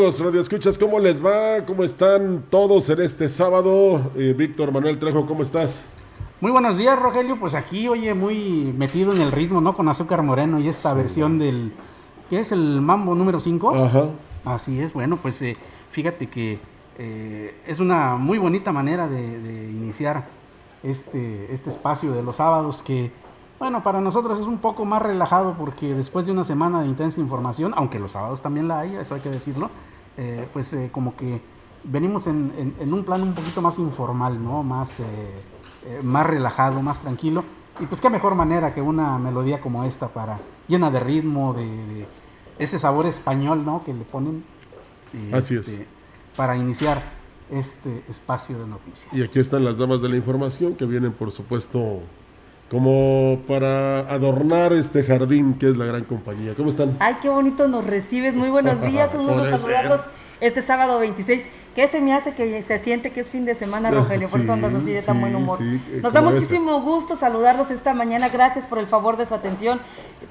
Amigos, Radio Escuchas, ¿cómo les va? ¿Cómo están todos en este sábado? Eh, Víctor Manuel Trejo, ¿cómo estás? Muy buenos días, Rogelio. Pues aquí, oye, muy metido en el ritmo, ¿no? Con Azúcar Moreno y esta versión del. ¿Qué es el Mambo número 5? Ajá. Así es, bueno, pues eh, fíjate que eh, es una muy bonita manera de, de, iniciar este, este espacio de los sábados que bueno, para nosotros es un poco más relajado porque después de una semana de intensa información, aunque los sábados también la hay, eso hay que decirlo, eh, pues eh, como que venimos en, un plan un poquito más informal, ¿no? Más, eh, más relajado, más tranquilo. Y pues qué mejor manera que una melodía como esta para llena de ritmo, de, ese sabor español, ¿no? Que le ponen. Así es. Este, para iniciar este espacio de noticias. Y aquí están las damas de la información que vienen, por supuesto, como para adornar este jardín que es la gran compañía. ¿Cómo están? Ay, qué bonito nos recibes. Muy buenos días. Un gusto saludarlos este sábado 26. ¿Qué se me hace que se siente que es fin de semana, Rogelio? Por eso andas así de tan buen humor. Nos da muchísimo gusto saludarlos esta mañana. Gracias por el favor de su atención,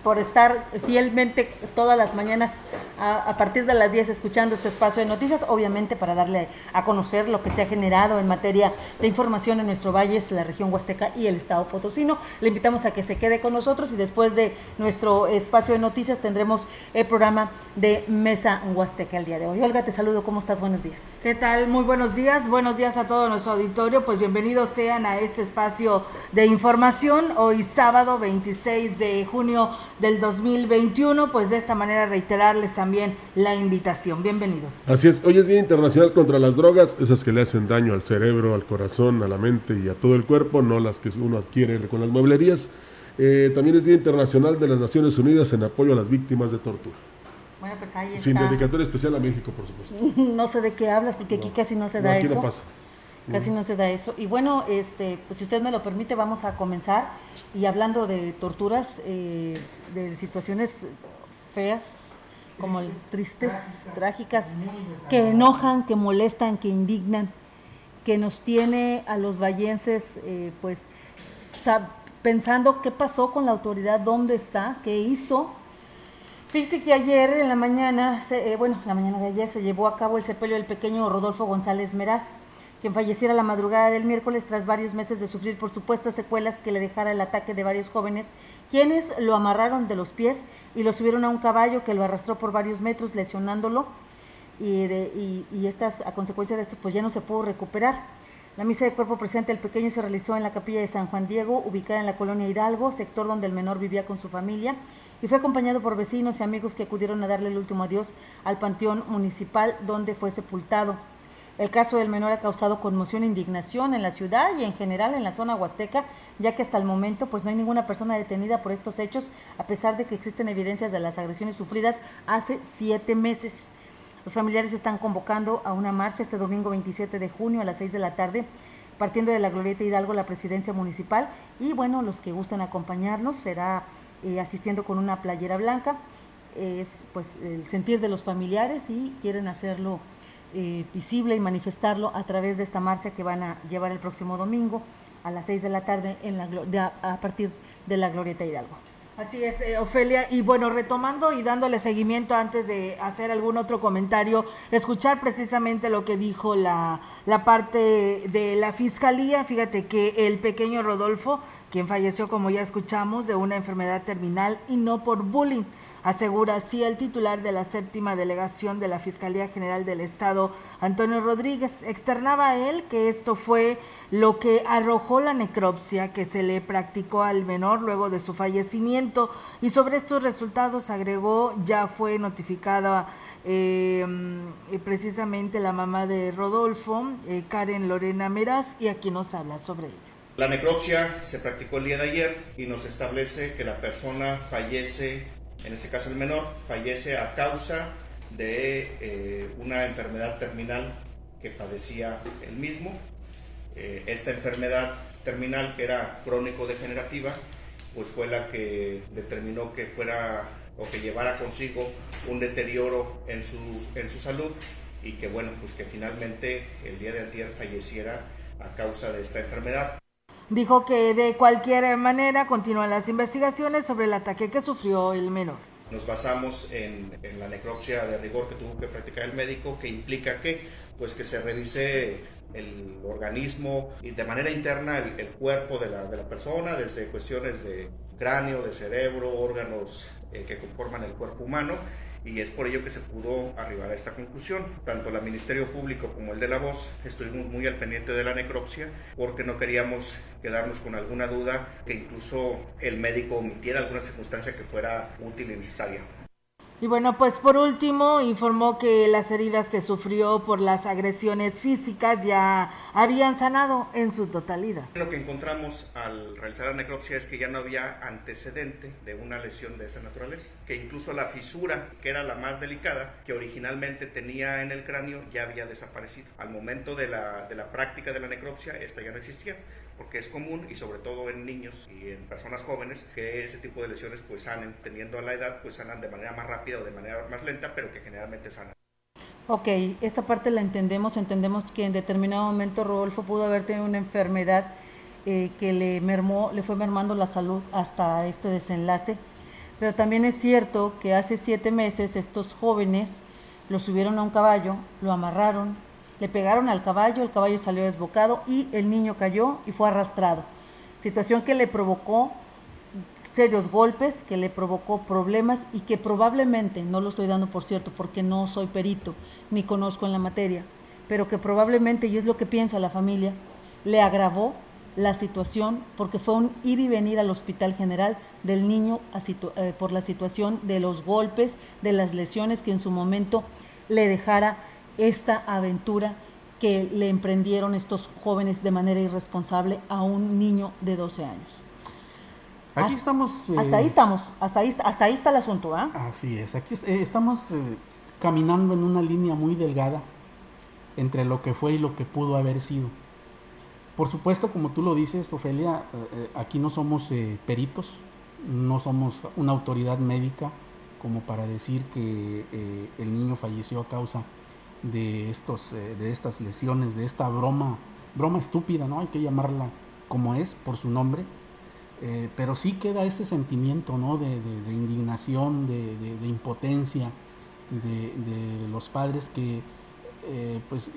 por estar fielmente todas las mañanas a, partir de las 10 escuchando este espacio de noticias, obviamente para darle a conocer lo que se ha generado en materia de información en nuestro valle, la región Huasteca y el estado potosino. Le invitamos a que se quede con nosotros y después de nuestro espacio de noticias tendremos el programa de Mesa Huasteca el día de hoy. Olga, te saludo. ¿Cómo estás? Buenos días. ¿Qué tal? Muy buenos días. Buenos días a todo nuestro auditorio. Pues bienvenidos sean a este espacio de información. Hoy sábado 26 de junio del 2021. Pues de esta manera reiterarles también la invitación. Bienvenidos. Así es. Hoy es Día Internacional contra las Drogas, esas que le hacen daño al cerebro, al corazón, a la mente y a todo el cuerpo, no las que uno adquiere con las mueblerías. Eh, también es Día Internacional de las Naciones Unidas en apoyo a las víctimas de tortura. Bueno, pues ahí está. Sin dedicatoria especial a México, por supuesto. no sé de qué hablas, porque aquí casi no se da aquí eso. No pasa. Casi no se da eso. Y bueno, este, pues si usted me lo permite, vamos a comenzar. Y hablando de torturas, eh, de situaciones feas, como tristes, trágicas, que enojan, que molestan, que indignan, que nos tiene a los vallenses, eh, pues, pensando qué pasó con la autoridad, dónde está, qué hizo Fíjese que ayer en la mañana, eh, bueno, la mañana de ayer se llevó a cabo el sepelio del pequeño Rodolfo González Meraz, quien falleciera la madrugada del miércoles tras varios meses de sufrir por supuestas secuelas que le dejara el ataque de varios jóvenes, quienes lo amarraron de los pies y lo subieron a un caballo que lo arrastró por varios metros, lesionándolo, y, y estas, a consecuencia de esto, pues ya no se pudo recuperar. La misa de cuerpo presente del pequeño se realizó en la capilla de San Juan Diego, ubicada en la colonia Hidalgo, sector donde el menor vivía con su familia y fue acompañado por vecinos y amigos que acudieron a darle el último adiós al panteón municipal donde fue sepultado. El caso del menor ha causado conmoción e indignación en la ciudad y en general en la zona huasteca, ya que hasta el momento pues no hay ninguna persona detenida por estos hechos, a pesar de que existen evidencias de las agresiones sufridas hace siete meses. Los familiares están convocando a una marcha este domingo 27 de junio a las 6 de la tarde, partiendo de la Glorieta Hidalgo, la presidencia municipal, y bueno, los que gusten acompañarnos será eh, asistiendo con una playera blanca. Es pues el sentir de los familiares y quieren hacerlo eh, visible y manifestarlo a través de esta marcha que van a llevar el próximo domingo a las 6 de la tarde en la, a partir de la Glorieta Hidalgo. Así es, eh, Ofelia. Y bueno, retomando y dándole seguimiento antes de hacer algún otro comentario, escuchar precisamente lo que dijo la, la parte de la fiscalía. Fíjate que el pequeño Rodolfo, quien falleció, como ya escuchamos, de una enfermedad terminal y no por bullying asegura así el titular de la séptima delegación de la Fiscalía General del Estado, Antonio Rodríguez. Externaba a él que esto fue lo que arrojó la necropsia que se le practicó al menor luego de su fallecimiento y sobre estos resultados agregó ya fue notificada eh, precisamente la mamá de Rodolfo, eh, Karen Lorena Meraz, y aquí nos habla sobre ello. La necropsia se practicó el día de ayer y nos establece que la persona fallece en este caso el menor, fallece a causa de eh, una enfermedad terminal que padecía él mismo. Eh, esta enfermedad terminal, que era crónico-degenerativa, pues fue la que determinó que fuera o que llevara consigo un deterioro en su, en su salud y que bueno, pues que finalmente el día de ayer falleciera a causa de esta enfermedad. Dijo que de cualquier manera continúan las investigaciones sobre el ataque que sufrió el menor. Nos basamos en, la necropsia de rigor que tuvo que practicar el médico, que implica que, pues, que se revise el organismo y de manera interna el, cuerpo de la, de la, persona, desde cuestiones de cráneo, de cerebro, órganos eh, que conforman el cuerpo humano y es por ello que se pudo arribar a esta conclusión. Tanto el Ministerio Público como el de la Voz estuvimos muy al pendiente de la necropsia porque no queríamos quedarnos con alguna duda que incluso el médico omitiera alguna circunstancia que fuera útil y necesaria. Y bueno, pues por último informó que las heridas que sufrió por las agresiones físicas ya habían sanado en su totalidad. Lo que encontramos al realizar la necropsia es que ya no había antecedente de una lesión de esa naturaleza, que incluso la fisura, que era la más delicada, que originalmente tenía en el cráneo, ya había desaparecido. Al momento de la, de la práctica de la necropsia, esta ya no existía porque es común y sobre todo en niños y en personas jóvenes que ese tipo de lesiones pues sanen, teniendo a la edad pues sanan de manera más rápida o de manera más lenta, pero que generalmente sanan. Ok, esa parte la entendemos, entendemos que en determinado momento Rodolfo pudo haber tenido una enfermedad eh, que le mermó, le fue mermando la salud hasta este desenlace, pero también es cierto que hace siete meses estos jóvenes lo subieron a un caballo, lo amarraron, le pegaron al caballo, el caballo salió desbocado y el niño cayó y fue arrastrado. Situación que le provocó serios golpes, que le provocó problemas y que probablemente, no lo estoy dando por cierto porque no soy perito ni conozco en la materia, pero que probablemente, y es lo que piensa la familia, le agravó la situación porque fue un ir y venir al hospital general del niño eh, por la situación de los golpes, de las lesiones que en su momento le dejara esta aventura que le emprendieron estos jóvenes de manera irresponsable a un niño de 12 años. Aquí estamos... hasta ahí eh, estamos, hasta ahí, hasta ahí está el asunto, ¿ah? Así es, aquí eh, estamos eh, caminando en una línea muy delgada entre lo que fue y lo que pudo haber sido. Por supuesto, como tú lo dices, Ofelia, aquí no somos peritos, no somos una autoridad médica como para decir que el niño falleció a causa de, estos, eh, de estas lesiones, de esta broma, broma estúpida, ¿no? Hay que llamarla como es, por su nombre. Eh, pero sí queda ese sentimiento, ¿no? De, indignación, de, impotencia de, los padres que, eh, pues,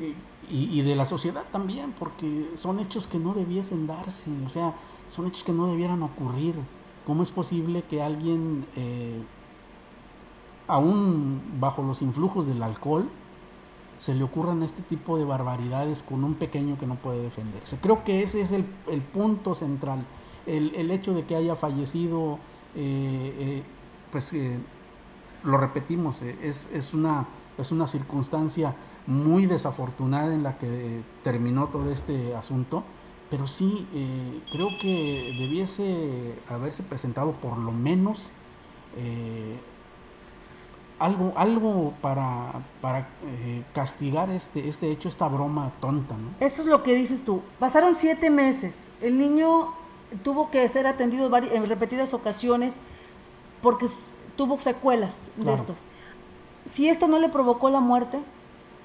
y, de la sociedad también, porque son hechos que no debiesen darse, o sea, son hechos que no debieran ocurrir. ¿Cómo es posible que alguien, aún bajo los influjos del alcohol, se le ocurran este tipo de barbaridades con un pequeño que no puede defenderse. Creo que ese es el, punto central, el, hecho de que haya fallecido, eh, eh, pues eh, lo repetimos, es, es, una, es una circunstancia muy desafortunada en la que terminó todo este asunto, pero sí creo que debiese haberse presentado por lo menos algo, algo para, para eh, castigar este, este hecho, esta broma tonta, ¿no? Eso es lo que dices tú. Pasaron siete meses. El niño tuvo que ser atendido en repetidas ocasiones porque tuvo secuelas de estos. Si esto no le provocó la muerte,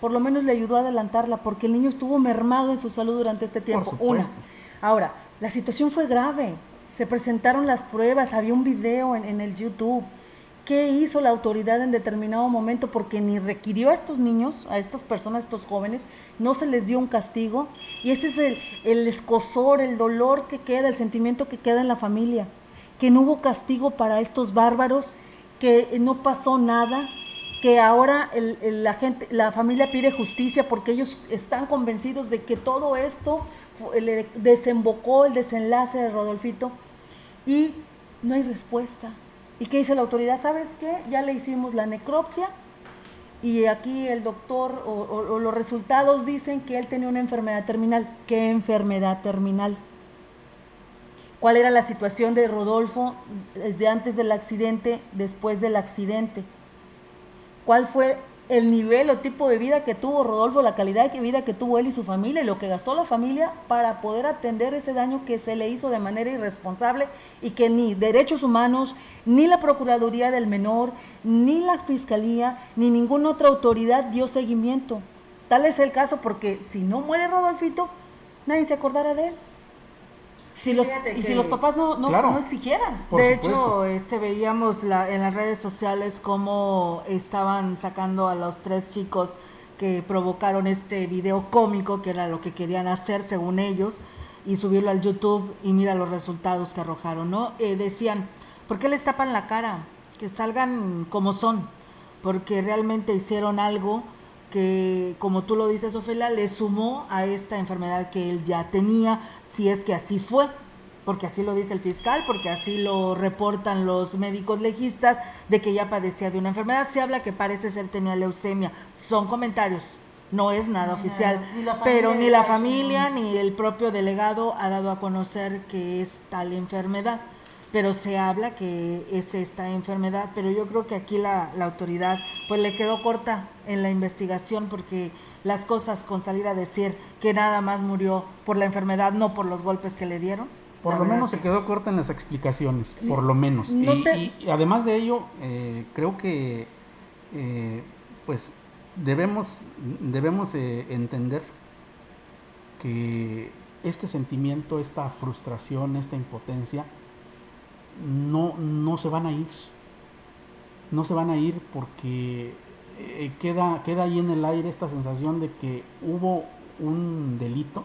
por lo menos le ayudó a adelantarla porque el niño estuvo mermado en su salud durante este tiempo. Una. Ahora, La situación fue grave. Se presentaron las pruebas, había un video en, en el YouTube. ¿Qué hizo la autoridad en determinado momento? Porque ni requirió a estos niños, a estas personas, a estos jóvenes, no se les dio un castigo. Y ese es el, el escosor, el dolor que queda, el sentimiento que queda en la familia. Que no hubo castigo para estos bárbaros, que no pasó nada, que ahora la gente, la familia pide justicia porque ellos están convencidos de que todo esto le desembocó el desenlace de Rodolfito y no hay respuesta. ¿Y qué dice la autoridad? ¿Sabes qué? Ya le hicimos la necropsia y aquí el doctor o, o- o los resultados dicen que él tenía una enfermedad terminal. ¿Qué enfermedad terminal? ¿Cuál era la situación de Rodolfo desde antes del accidente, después del accidente? ¿Cuál fue el nivel o tipo de vida que tuvo Rodolfo, la calidad de vida que tuvo él y su familia y lo que gastó la familia para poder atender ese daño que se le hizo de manera irresponsable y que ni derechos humanos, ni la Procuraduría del Menor, ni la Fiscalía, ni ninguna otra autoridad dio seguimiento? Tal es el caso porque si no muere Rodolfito, nadie se acordará de él. Si los, Fíjate y que- si los papás no, no, Claro. no exigieran. De supuesto. hecho, este, veíamos la, en las redes sociales cómo estaban sacando a los tres chicos que provocaron este video cómico, que era lo que querían hacer según ellos, y subirlo al YouTube y mira los resultados que arrojaron, ¿no? Eh, decían, ¿por qué les tapan la cara? Que salgan como son, porque realmente hicieron algo que, como tú lo dices, Ofelia, le sumó a esta enfermedad que él ya tenía, si es que así fue, porque así lo dice el fiscal, porque así lo reportan los médicos legistas, de que ya padecía de una enfermedad. Se habla que parece ser tenía leucemia. Son comentarios, no es nada oficial, ni pero ni la familia ni el propio delegado ha dado a conocer que es tal enfermedad. Pero se habla que es esta enfermedad, pero yo creo que aquí la, la autoridad pues le quedó corta en la investigación porque las cosas con salir a decir que nada más murió por la enfermedad, no por los golpes que le dieron. Por la lo menos se que- quedó corta en las explicaciones, por lo menos. No y, te- y además de ello, eh, creo que eh, pues debemos, debemos eh, entender que este sentimiento, esta frustración, esta impotencia, no, no se van a ir. No se van a ir porque eh, queda, queda ahí en el aire esta sensación de que hubo un delito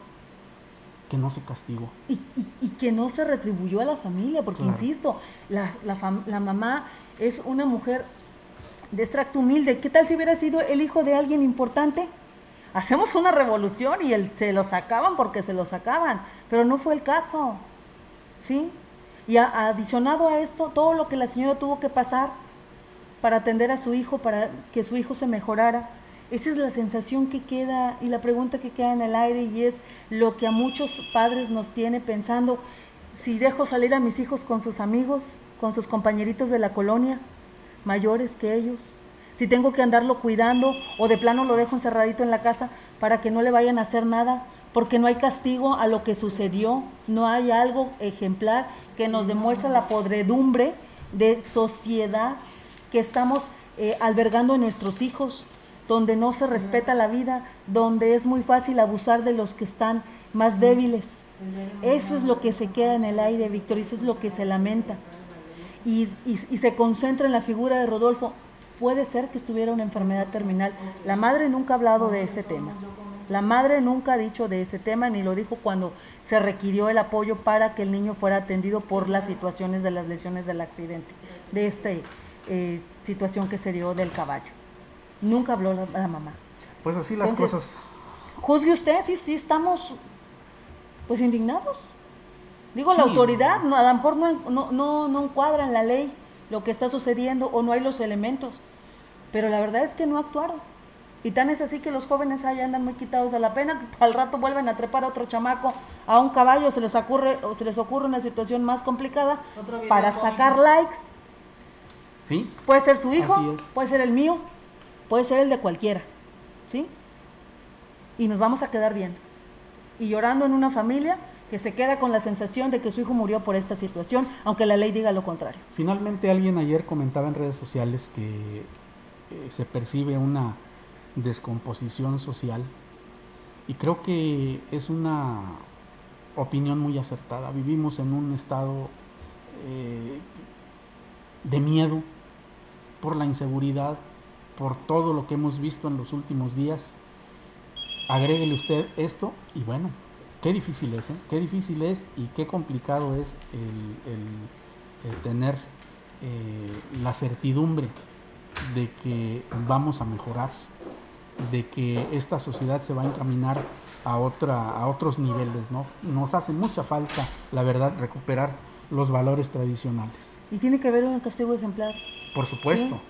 que no se castigó. y, y- y que no se retribuyó a la familia, porque Claro. insisto, la, la fam- la mamá es una mujer de extracto humilde. ¿Qué tal si hubiera sido el hijo de alguien importante? Hacemos una revolución y el, se lo sacaban porque se lo sacaban, pero no fue el caso. ¿Sí? Y a- adicionado a esto, todo lo que la señora tuvo que pasar para atender a su hijo, para que su hijo se mejorara. Esa es la sensación que queda y la pregunta que queda en el aire y es lo que a muchos padres nos tiene pensando, si dejo salir a mis hijos con sus amigos, con sus compañeritos de la colonia, mayores que ellos, si tengo que andarlo cuidando o de plano lo dejo encerradito en la casa para que no le vayan a hacer nada, porque no hay castigo a lo que sucedió, no hay algo ejemplar que nos demuestre la podredumbre de sociedad que estamos eh, albergando en nuestros hijos, donde no se respeta la vida, donde es muy fácil abusar de los que están más débiles. Eso es lo que se queda en el aire, Víctor, eso es lo que se lamenta. Y, y- se concentra en la figura de Rodolfo. Puede ser que estuviera una enfermedad terminal. La madre nunca ha hablado de ese tema. La madre nunca ha dicho de ese tema, ni lo dijo cuando se requirió el apoyo para que el niño fuera atendido por las situaciones de las lesiones del accidente, de esta situación que se dio del caballo. Nunca habló la, la mamá. Pues así las Entonces, cosas. Juzgue usted, sí, sí estamos pues indignados. Digo, la Sí. autoridad no, a lo mejor no, no, no, no encuadra en la ley lo que está sucediendo o no hay los elementos, pero la verdad es que no actuaron. Y tan es así que los jóvenes ahí andan muy quitados de la pena, que al rato vuelven a trepar a otro chamaco, a un caballo, se les ocurre, o se les ocurre una situación más complicada para cómico. sacar likes. Sí, Puede ser su hijo, puede ser el mío, puede ser el de cualquiera, ¿sí? Y nos vamos a quedar viendo. Y llorando en una familia que se queda con la sensación de que su hijo murió por esta situación, aunque la ley diga lo contrario. finalmente alguien ayer comentaba en redes sociales que eh, se percibe una descomposición social y creo que es una opinión muy acertada. Vivimos en un estado eh, de miedo por la inseguridad, por todo lo que hemos visto en los últimos días. Agréguele usted esto y bueno, qué difícil es, ¿eh? qué difícil es y qué complicado es el, tener eh, la certidumbre de que vamos a mejorar, de que esta sociedad se va a encaminar a, otra, a otros niveles, ¿no? Nos hace mucha falta, la verdad, recuperar los valores tradicionales. Y tiene que haber un castigo ejemplar. Por supuesto.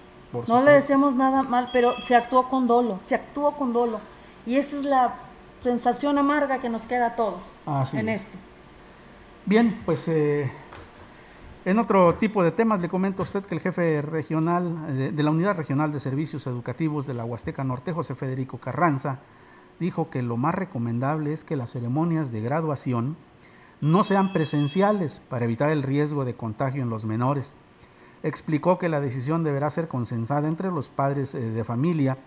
no le decíamos nada mal, pero se actuó con dolo, se actuó con dolo. Y esa es la sensación amarga que nos queda a todos en esto. Bien, pues eh, en otro tipo de temas le comento a usted que el jefe regional eh, de la Unidad Regional de Servicios Educativos de la Huasteca Norte, José Federico Carranza, dijo que lo más recomendable es que las ceremonias de graduación no sean presenciales para evitar el riesgo de contagio en los menores. Explicó que la decisión deberá ser consensada entre los padres eh, de familia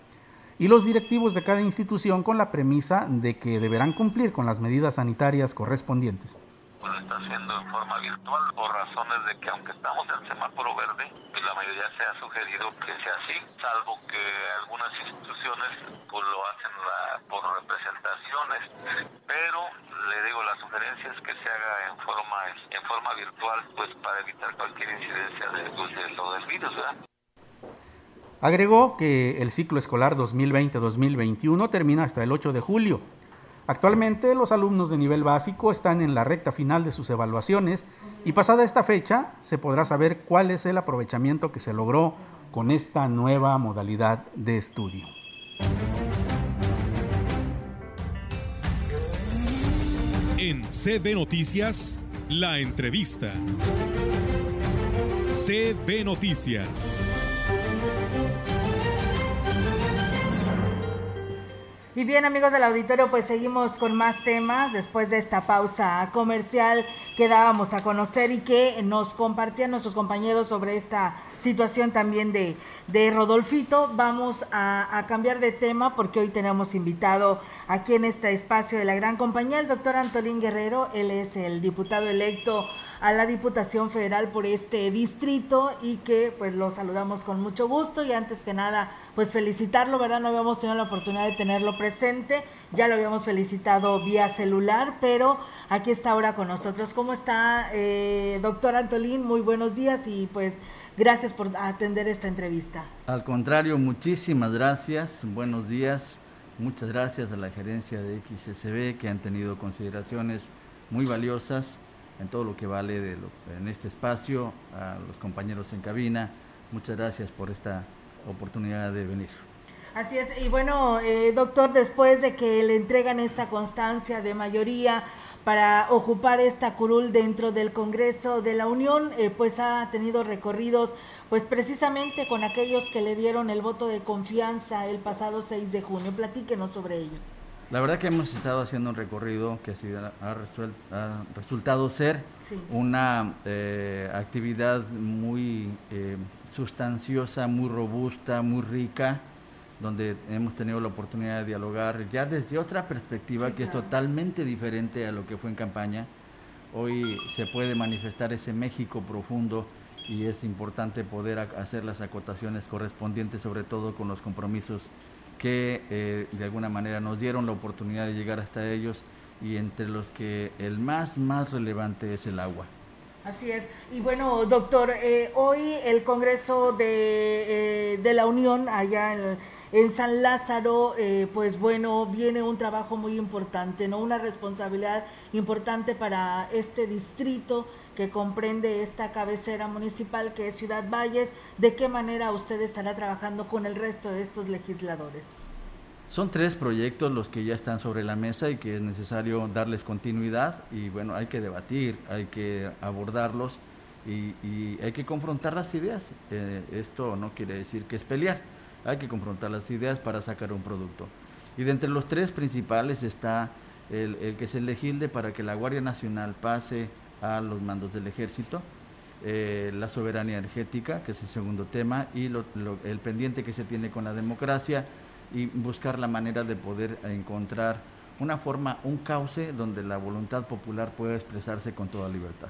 y los directivos de cada institución con la premisa de que deberán cumplir con las medidas sanitarias correspondientes lo está haciendo en forma virtual por razones de que aunque estamos en semáforo verde, pues la mayoría se ha sugerido que sea así, salvo que algunas instituciones pues lo hacen por representaciones, pero le digo la sugerencia es que se haga en forma en forma virtual pues para evitar cualquier incidencia de, pues, de lo del virus, ¿verdad? Agregó que el ciclo escolar 2020-2021 termina hasta el 8 de julio Actualmente los alumnos de nivel básico están en la recta final de sus evaluaciones y pasada esta fecha se podrá saber cuál es el aprovechamiento que se logró con esta nueva modalidad de estudio. En CB Noticias, la entrevista. CB Noticias. Y bien amigos del auditorio, pues seguimos con más temas después de esta pausa comercial que dábamos a conocer y que nos compartían nuestros compañeros sobre esta situación también de, Rodolfito. Vamos a, a, cambiar de tema porque hoy tenemos invitado aquí en este espacio de la gran compañía el doctor Antolín Guerrero. Él es el diputado electo a la Diputación Federal por este distrito y que pues lo saludamos con mucho gusto y antes que nada pues felicitarlo, ¿verdad? No habíamos tenido la oportunidad de tenerlo presente, ya lo habíamos felicitado vía celular, pero aquí está ahora con nosotros. ¿Cómo está, eh, doctor Antolín? Muy buenos días y pues gracias por atender esta entrevista. Al contrario, muchísimas gracias, buenos días, muchas gracias a la gerencia de XSB que han tenido consideraciones muy valiosas en todo lo que vale de en este espacio, a los compañeros en cabina. Muchas gracias por esta oportunidad de venir. Así es, y bueno, eh, doctor, después de que le entregan esta constancia de mayoría para ocupar esta curul dentro del Congreso de la Unión, eh, pues ha tenido recorridos pues precisamente con aquellos que le dieron el voto de confianza el pasado 6 de junio. Platíquenos sobre ello. La verdad que hemos estado haciendo un recorrido que ha, resultado ser una eh, actividad muy eh, sustanciosa, muy robusta, muy rica, donde hemos tenido la oportunidad de dialogar ya desde otra perspectiva que es totalmente diferente a lo que fue en campaña. Hoy se puede manifestar ese México profundo y es importante poder hacer las acotaciones correspondientes, sobre todo con los compromisos que eh, de alguna manera nos dieron la oportunidad de llegar hasta ellos y entre los que el más, más relevante es el agua. Así es. Y bueno, doctor, eh, hoy el Congreso de, eh, de la Unión allá en, en San Lázaro, pues bueno, viene un trabajo muy importante, ¿no? Una responsabilidad importante para este distrito que comprende esta cabecera municipal que es Ciudad Valles, ¿de qué manera usted estará trabajando con el resto de estos legisladores? Son tres proyectos los que ya están sobre la mesa y que es necesario darles continuidad y bueno, hay que debatir, hay que abordarlos y, hay que confrontar las ideas. Eh, esto no quiere decir que es pelear, hay que confrontar las ideas para sacar un producto. Y de entre los tres principales está el, el que se legisle para que la Guardia Nacional pase a los mandos del ejército, eh, la soberanía energética, que es el segundo tema, y el pendiente que se tiene con la democracia y buscar la manera de poder encontrar una forma, un cauce donde la voluntad popular pueda expresarse con toda libertad.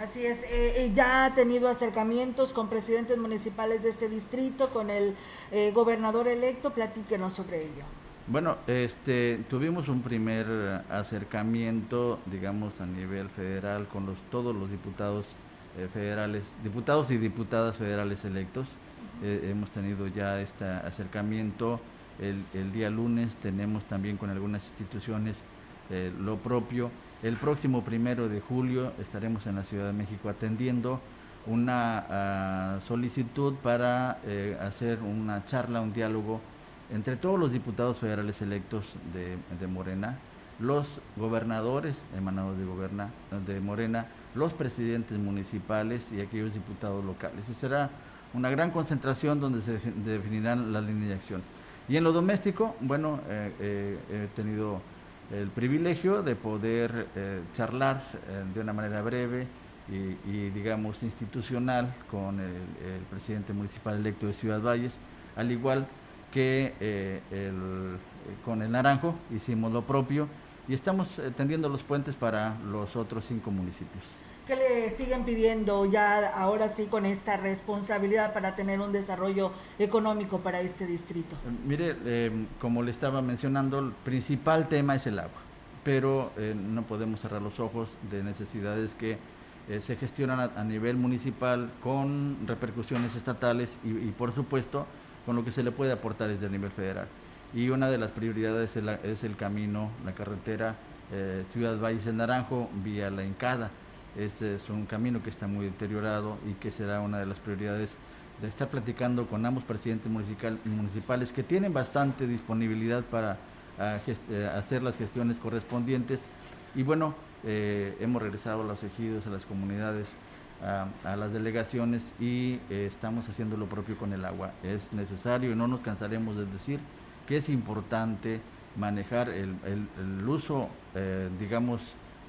Así es, eh, eh, ya ha tenido acercamientos con presidentes municipales de este distrito, con el eh, gobernador electo, platíquenos sobre ello. Bueno, este, tuvimos un primer acercamiento, digamos, a nivel federal con los, todos los diputados federales, diputados y diputadas federales electos. hemos tenido ya este acercamiento. El, el, día lunes tenemos también con algunas instituciones lo propio. El próximo primero de julio estaremos en la Ciudad de México atendiendo una ah, solicitud para eh, hacer una charla, un diálogo entre todos los diputados federales electos de, Morena, los gobernadores emanados de, de Morena, los presidentes municipales y aquellos diputados locales. Y será una gran concentración donde se definirán las líneas de acción. Y en lo doméstico, bueno, eh, eh, he tenido el privilegio de poder eh, charlar de una manera breve y, digamos institucional con el, presidente municipal electo de Ciudad Valles, al igual que eh, con el Naranjo hicimos lo propio y estamos tendiendo los puentes para los otros cinco municipios. ¿Qué le siguen pidiendo ya ahora sí con esta responsabilidad para tener un desarrollo económico para este distrito? Eh, mire, eh, como le estaba mencionando, el principal tema es el agua, pero eh, no podemos cerrar los ojos de necesidades que se gestionan a, nivel municipal con repercusiones estatales y, por supuesto con lo que se le puede aportar desde el nivel federal. Y una de las prioridades es el, camino, la carretera Ciudad Valles del Naranjo vía la Encada este es un camino que está muy deteriorado y que será una de las prioridades de estar platicando con ambos presidentes municipales que tienen bastante disponibilidad para ah, eh, hacer las gestiones correspondientes. Y bueno, eh, hemos regresado a los ejidos, a las comunidades, a, las delegaciones y eh, estamos haciendo lo propio con el agua. Es necesario y no nos cansaremos de decir que es importante manejar el, uso, digamos,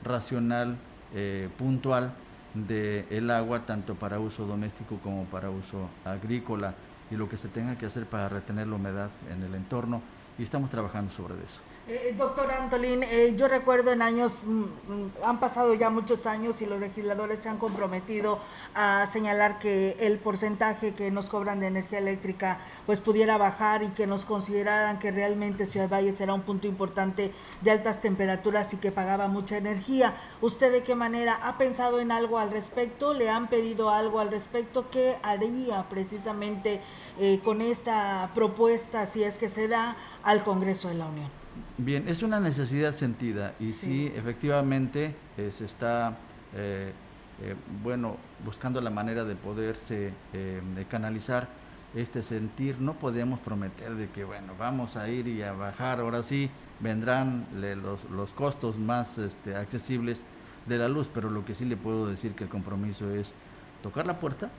racional eh, puntual del el agua tanto para uso doméstico como para uso agrícola y lo que se tenga que hacer para retener la humedad en el entorno y estamos trabajando sobre eso. Eh, eh, doctor Antolín, eh, yo recuerdo en años, mm, mm, han pasado ya muchos años y los legisladores se han comprometido a señalar que el porcentaje que nos cobran de energía eléctrica pues pudiera bajar y que nos consideraran que realmente Ciudad Valles era un punto importante de altas temperaturas y que pagaba mucha energía. ¿Usted de qué manera ha pensado en algo al respecto? ¿Le han pedido algo al respecto? ¿Qué haría precisamente con esta propuesta si es que se da al Congreso de la Unión? Bien, es una necesidad sentida y sí, efectivamente eh, se está, eh, eh, bueno, buscando la manera de poderse de canalizar este sentir. No podemos prometer de que, bueno, vamos a ir y a bajar, ahora sí vendrán los, los, costos más este, accesibles de la luz, pero lo que sí le puedo decir que el compromiso es tocar la puerta,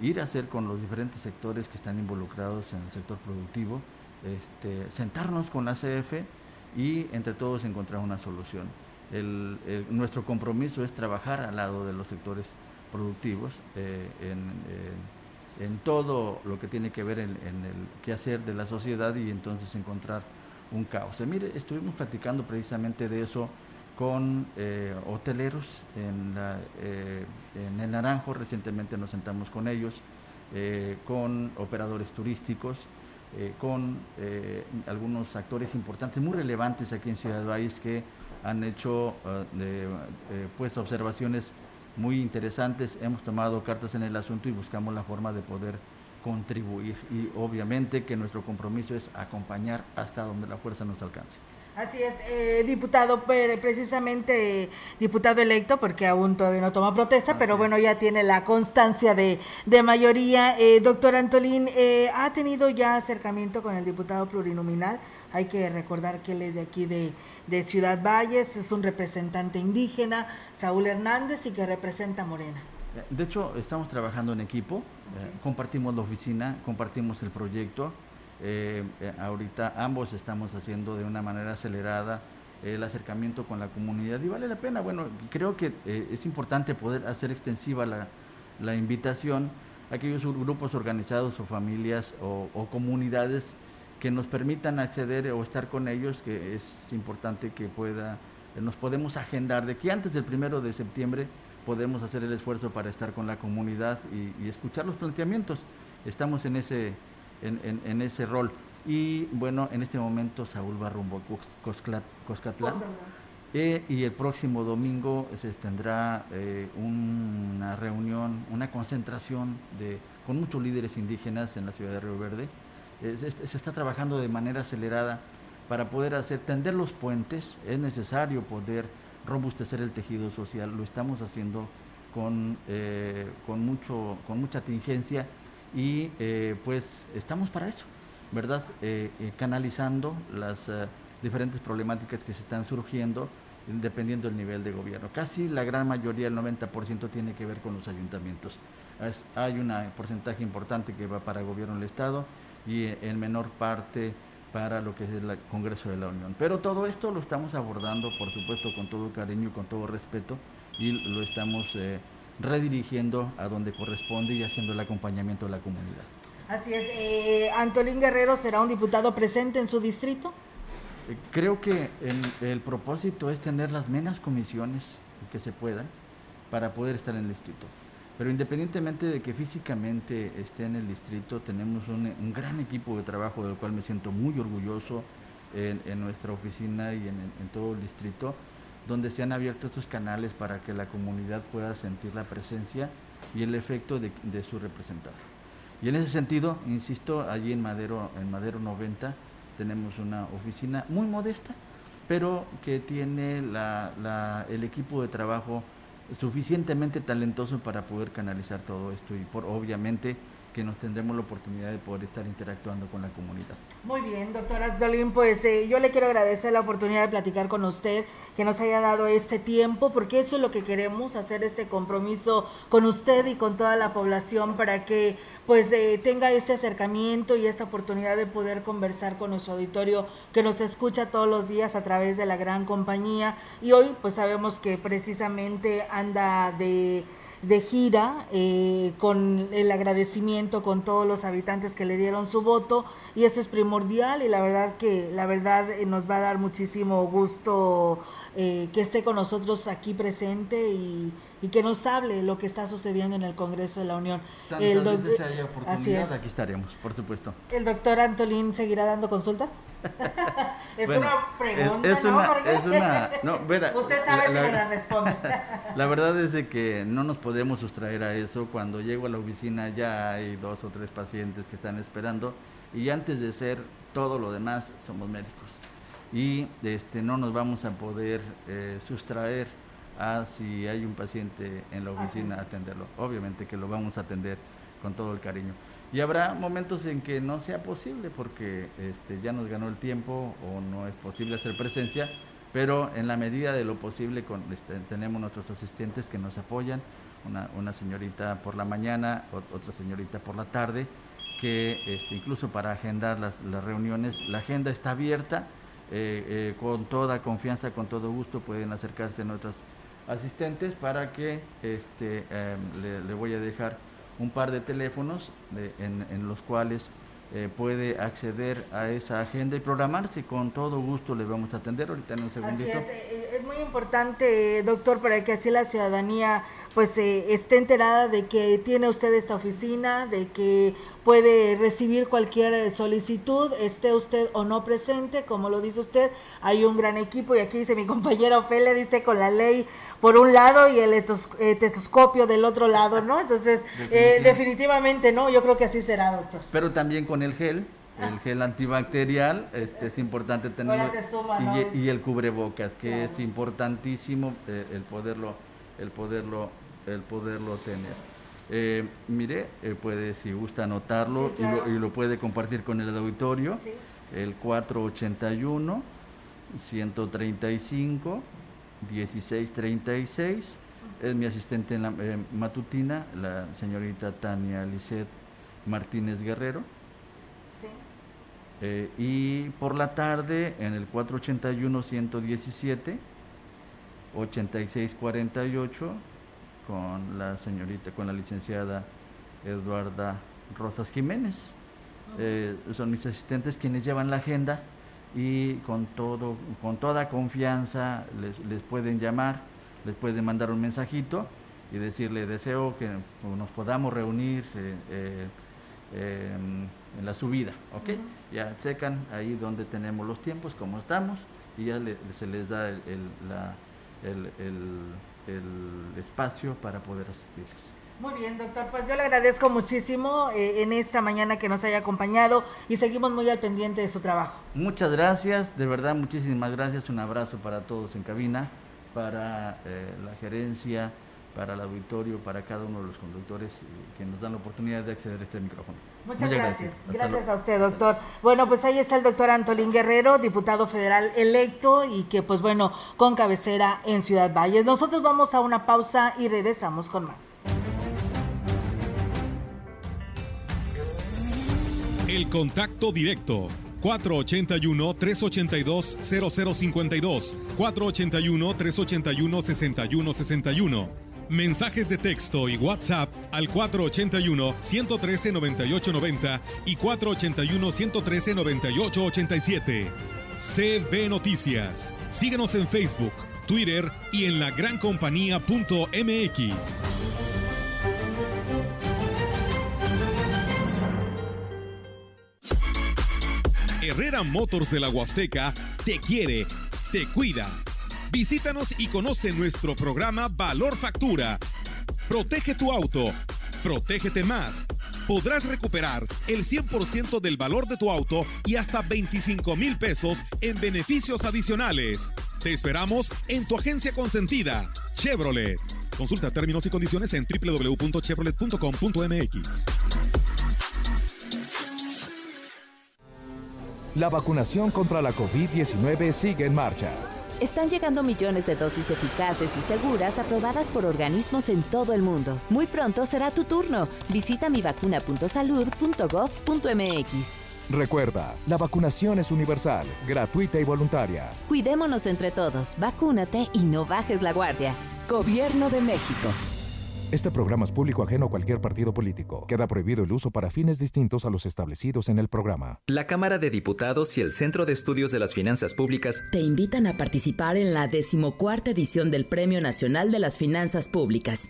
ir a hacer con los diferentes sectores que están involucrados en el sector productivo, este, sentarnos con la CF y entre todos encontrar una solución. nuestro compromiso es trabajar al lado de los sectores productivos eh, en, todo lo que tiene que ver en, el quehacer de la sociedad y entonces encontrar un caos. mire, estuvimos platicando precisamente de eso con eh, hoteleros en, eh, en, el Naranjo, recientemente nos sentamos con ellos, con operadores turísticos, eh, con eh, algunos actores importantes, muy relevantes aquí en Ciudad Valles, que han hecho eh, pues observaciones muy interesantes. Hemos tomado cartas en el asunto y buscamos la forma de poder contribuir. Y obviamente que nuestro compromiso es acompañar hasta donde la fuerza nos alcance. Así es, eh, diputado, precisamente diputado electo, porque aún todavía no toma protesta, pero bueno, ya tiene la constancia de, mayoría. Eh, doctor Antolín, eh, ¿ha tenido ya acercamiento con el diputado plurinominal? Hay que recordar que él es de aquí de, de Ciudad Valles, es un representante indígena, Saúl Hernández, y que representa Morena. De hecho, estamos trabajando en equipo, compartimos la oficina, compartimos el proyecto. Eh, eh, ahorita ambos estamos haciendo de una manera acelerada el acercamiento con la comunidad y vale la pena. Bueno, creo que eh, es importante poder hacer extensiva la, la, invitación a aquellos grupos organizados o familias o, comunidades que nos permitan acceder o estar con ellos, que es importante que pueda, nos podemos agendar de que antes del primero de septiembre podemos hacer el esfuerzo para estar con la comunidad y, escuchar los planteamientos. Estamos en ese, en, ese rol. Y bueno, en este momento Saúl va rumbo a Coscatlán. Eh, y el próximo domingo se tendrá eh, una reunión, una concentración de, con muchos líderes indígenas en la ciudad de Río Verde. se está trabajando de manera acelerada para poder hacer, tender los puentes. Es necesario poder robustecer el tejido social. Lo estamos haciendo con, eh, con, mucho, con mucha tingencia y pues estamos para eso, ¿verdad? canalizando las diferentes problemáticas que se están surgiendo dependiendo del nivel de gobierno. Casi la gran mayoría, el 90%, tiene que ver con los ayuntamientos. hay un porcentaje importante que va para gobierno del Estado y en menor parte para lo que es el Congreso de la Unión. Pero todo esto lo estamos abordando, por supuesto, con todo cariño y con todo respeto y lo estamos eh, redirigiendo a donde corresponde y haciendo el acompañamiento de la comunidad. Así es. Eh, Antolín Guerrero será un diputado presente en su distrito. Creo que el, propósito es tener las menos comisiones que se puedan para poder estar en el distrito. Pero independientemente de que físicamente esté en el distrito, tenemos un, gran equipo de trabajo del cual me siento muy orgulloso en, nuestra oficina y en, todo el distrito, donde se han abierto estos canales para que la comunidad pueda sentir la presencia y el efecto de, su representado. Y en ese sentido, insisto, allí en Madero, en Madero 90, tenemos una oficina muy modesta, pero que tiene el equipo de trabajo suficientemente talentoso para poder canalizar todo esto y por obviamente que nos tendremos la oportunidad de poder estar interactuando con la comunidad. Muy bien, doctora Dolin, pues eh, yo le quiero agradecer la oportunidad de platicar con usted, que nos haya dado este tiempo, porque eso es lo que queremos, hacer este compromiso con usted y con toda la población para que pues eh, tenga ese acercamiento y esa oportunidad de poder conversar con nuestro auditorio que nos escucha todos los días a través de la gran compañía y hoy pues sabemos que precisamente anda de de gira eh, con el agradecimiento con todos los habitantes que le dieron su voto y eso es primordial y la verdad que la verdad eh, nos va a dar muchísimo gusto eh, que esté con nosotros aquí presente y, y, que nos hable lo que está sucediendo en el Congreso de la Unión. el oportunidad, aquí estaremos, por supuesto. ¿El doctor Antolín seguirá dando consultas? es una pregunta, es, ¿no? Una, no Usted sabe si me la responde. la verdad es de que no nos podemos sustraer a eso. Cuando llego a la oficina ya hay dos o tres pacientes que están esperando y antes de ser todo lo demás somos médicos y este no nos vamos a poder eh, sustraer a si hay un paciente en la oficina atenderlo. Obviamente que lo vamos a atender con todo el cariño. Y habrá momentos en que no sea posible porque este, ya nos ganó el tiempo o no es posible hacer presencia, pero en la medida de lo posible con, este, tenemos nuestros asistentes que nos apoyan, una, una, señorita por la mañana, otra señorita por la tarde, que este, incluso para agendar las, las, reuniones, la agenda está abierta, eh, eh, con toda confianza, con todo gusto pueden acercarse a nuestros asistentes para que este, em, le, le voy a dejar un par de teléfonos en, los cuales eh, puede acceder a esa agenda y programarse. Con todo gusto le vamos a atender ahorita en un segundito. Así es, eh, es muy importante, doctor, para que así la ciudadanía pues eh, esté enterada de que tiene usted esta oficina, de que puede recibir cualquier solicitud, esté usted o no presente, como lo dice usted, hay un gran equipo y aquí dice mi compañera Ofelia, dice con la ley por un lado y el estetoscopio del otro lado, ¿no? Entonces, eh, definitivamente no, yo creo que así será, doctor. Pero también con el gel, el ah. gel antibacterial, este es importante tenerlo. y, el cubrebocas, que es importantísimo eh, el poderlo, el poderlo, el poderlo tener. Eh, mire, puede, si gusta anotarlo y, lo, y, lo, puede compartir con el auditorio. El 481 135 1636. Es mi asistente en la eh, matutina, la señorita Tania Lisset Martínez Guerrero. Sí. Eh, y por la tarde en el 481-117, 8648, con la señorita, con la licenciada Eduarda Rosas Jiménez. eh, son mis asistentes quienes llevan la agenda y con, todo, con toda confianza les, les pueden llamar, les pueden mandar un mensajito y decirle deseo que nos podamos reunir eh, eh, en la subida, ¿ok? Ya checan ahí donde tenemos los tiempos, cómo estamos y ya se les da el, el, el, espacio para poder asistirles. Muy bien, doctor. Pues yo le agradezco muchísimo eh, en esta mañana que nos haya acompañado y seguimos muy al pendiente de su trabajo. Muchas gracias, de verdad, muchísimas gracias. Un abrazo para todos en cabina, para la gerencia para el auditorio, para cada uno de los conductores que nos dan la oportunidad de acceder a este micrófono. Muchas, gracias. Gracias, a usted, doctor. Bueno, pues ahí está el doctor Antolín Guerrero, diputado federal electo y que, pues bueno, con cabecera en Ciudad Valles. Nosotros vamos a una pausa y regresamos con más. El contacto directo 481-382-0052, 481-381-6161. Mensajes de texto y WhatsApp al 481-113-9890 y 481-113-9887. CB Noticias. Síguenos en Facebook, Twitter y en la lagrancompañía.mx. Herrera Motors de la Huasteca te quiere, te cuida Visítanos y conoce nuestro programa Valor Factura. Protege tu auto. Protégete más. Podrás recuperar el 100% del valor de tu auto y hasta 25 mil pesos en beneficios adicionales. Te esperamos en tu agencia consentida, Chevrolet. Consulta términos y condiciones en www.chevrolet.com.mx. La vacunación contra la COVID-19 sigue en marcha. Están llegando millones de dosis eficaces y seguras aprobadas por organismos en todo el mundo. Muy pronto será tu turno. Visita mivacuna.salud.gov.mx. Recuerda, la vacunación es universal, gratuita y voluntaria. Cuidémonos entre todos, vacúnate y no bajes la guardia. Gobierno de México. Este programa es público ajeno a cualquier partido político. Queda prohibido el uso para fines distintos a los establecidos en el programa. La Cámara de Diputados y el Centro de Estudios de las Finanzas Públicas te invitan a participar en la decimocuarta edición del Premio Nacional de las Finanzas Públicas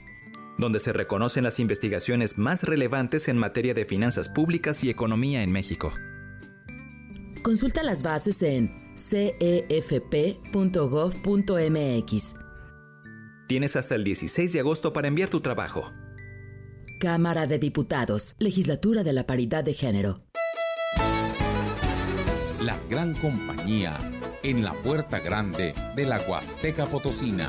donde se reconocen las investigaciones más relevantes en materia de finanzas públicas y economía en México. Consulta las bases en cefp.gov.mx. Tienes hasta el 16 de agosto para enviar tu trabajo. Cámara de Diputados, Legislatura de la Paridad de Género. La gran compañía en la puerta grande de la Huasteca Potosina.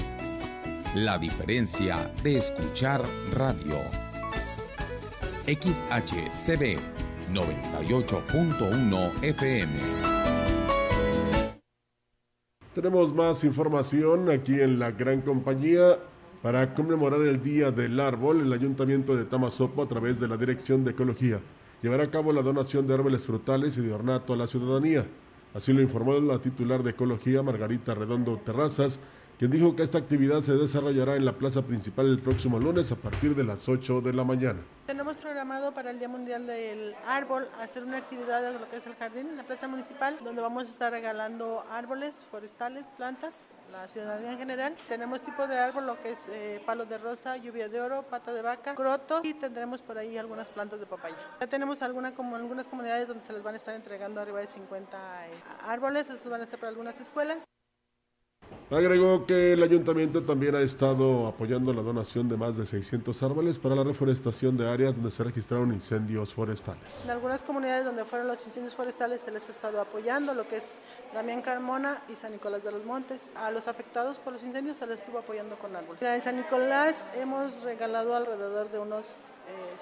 La diferencia de escuchar radio. XHCB 98.1 FM. Tenemos más información aquí en la gran compañía. Para conmemorar el Día del Árbol, el Ayuntamiento de Tamazopo, a través de la Dirección de Ecología, llevará a cabo la donación de árboles frutales y de ornato a la ciudadanía. Así lo informó la titular de Ecología, Margarita Redondo Terrazas, quien dijo que esta actividad se desarrollará en la plaza principal el próximo lunes a partir de las 8 de la mañana. Tenemos programado para el Día Mundial del Árbol hacer una actividad de lo que es el jardín en la plaza municipal, donde vamos a estar regalando árboles forestales, plantas, la ciudadanía en general. Tenemos tipo de árbol, lo que es eh, palo de rosa, lluvia de oro, pata de vaca, croto y tendremos por ahí algunas plantas de papaya. Ya tenemos alguna, como algunas comunidades donde se les van a estar entregando arriba de 50 eh, árboles, esos van a ser para algunas escuelas. Agregó que el ayuntamiento también ha estado apoyando la donación de más de 600 árboles para la reforestación de áreas donde se registraron incendios forestales. En algunas comunidades donde fueron los incendios forestales se les ha estado apoyando, lo que es Damián Carmona y San Nicolás de los Montes. A los afectados por los incendios se les estuvo apoyando con árboles. En San Nicolás hemos regalado alrededor de unos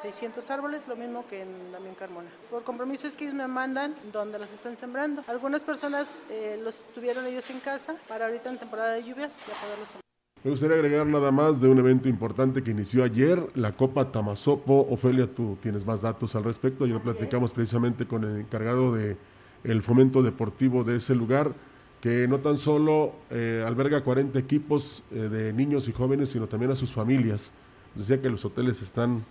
600 eh, árboles, lo mismo que en Damián Carmona. Por compromiso es que ellos me mandan donde los están sembrando. Algunas personas eh, los tuvieron ellos en casa para ahorita en temporada de lluvias ya poderlos sembrar. Me gustaría agregar nada más de un evento importante que inició ayer, la Copa Tamasopo. Ofelia, tú tienes más datos al respecto. Ayer platicamos precisamente con el encargado de el fomento deportivo de ese lugar, que no tan solo eh, alberga 40 equipos eh, de niños y jóvenes, sino también a sus familias. Decía que los hoteles están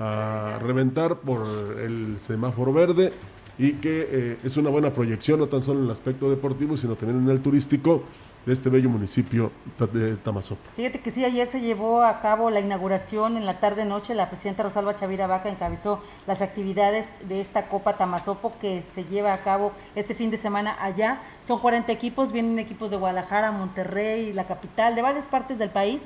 a reventar por el semáforo verde y que eh, es una buena proyección, no tan solo en el aspecto deportivo, sino también en el turístico de este bello municipio de Tamazopo. Fíjate que sí, ayer se llevó a cabo la inauguración en la tarde-noche, la presidenta Rosalba Chavira Vaca encabezó las actividades de esta Copa Tamazopo que se lleva a cabo este fin de semana allá. Son 40 equipos, vienen equipos de Guadalajara, Monterrey, la capital, de varias partes del país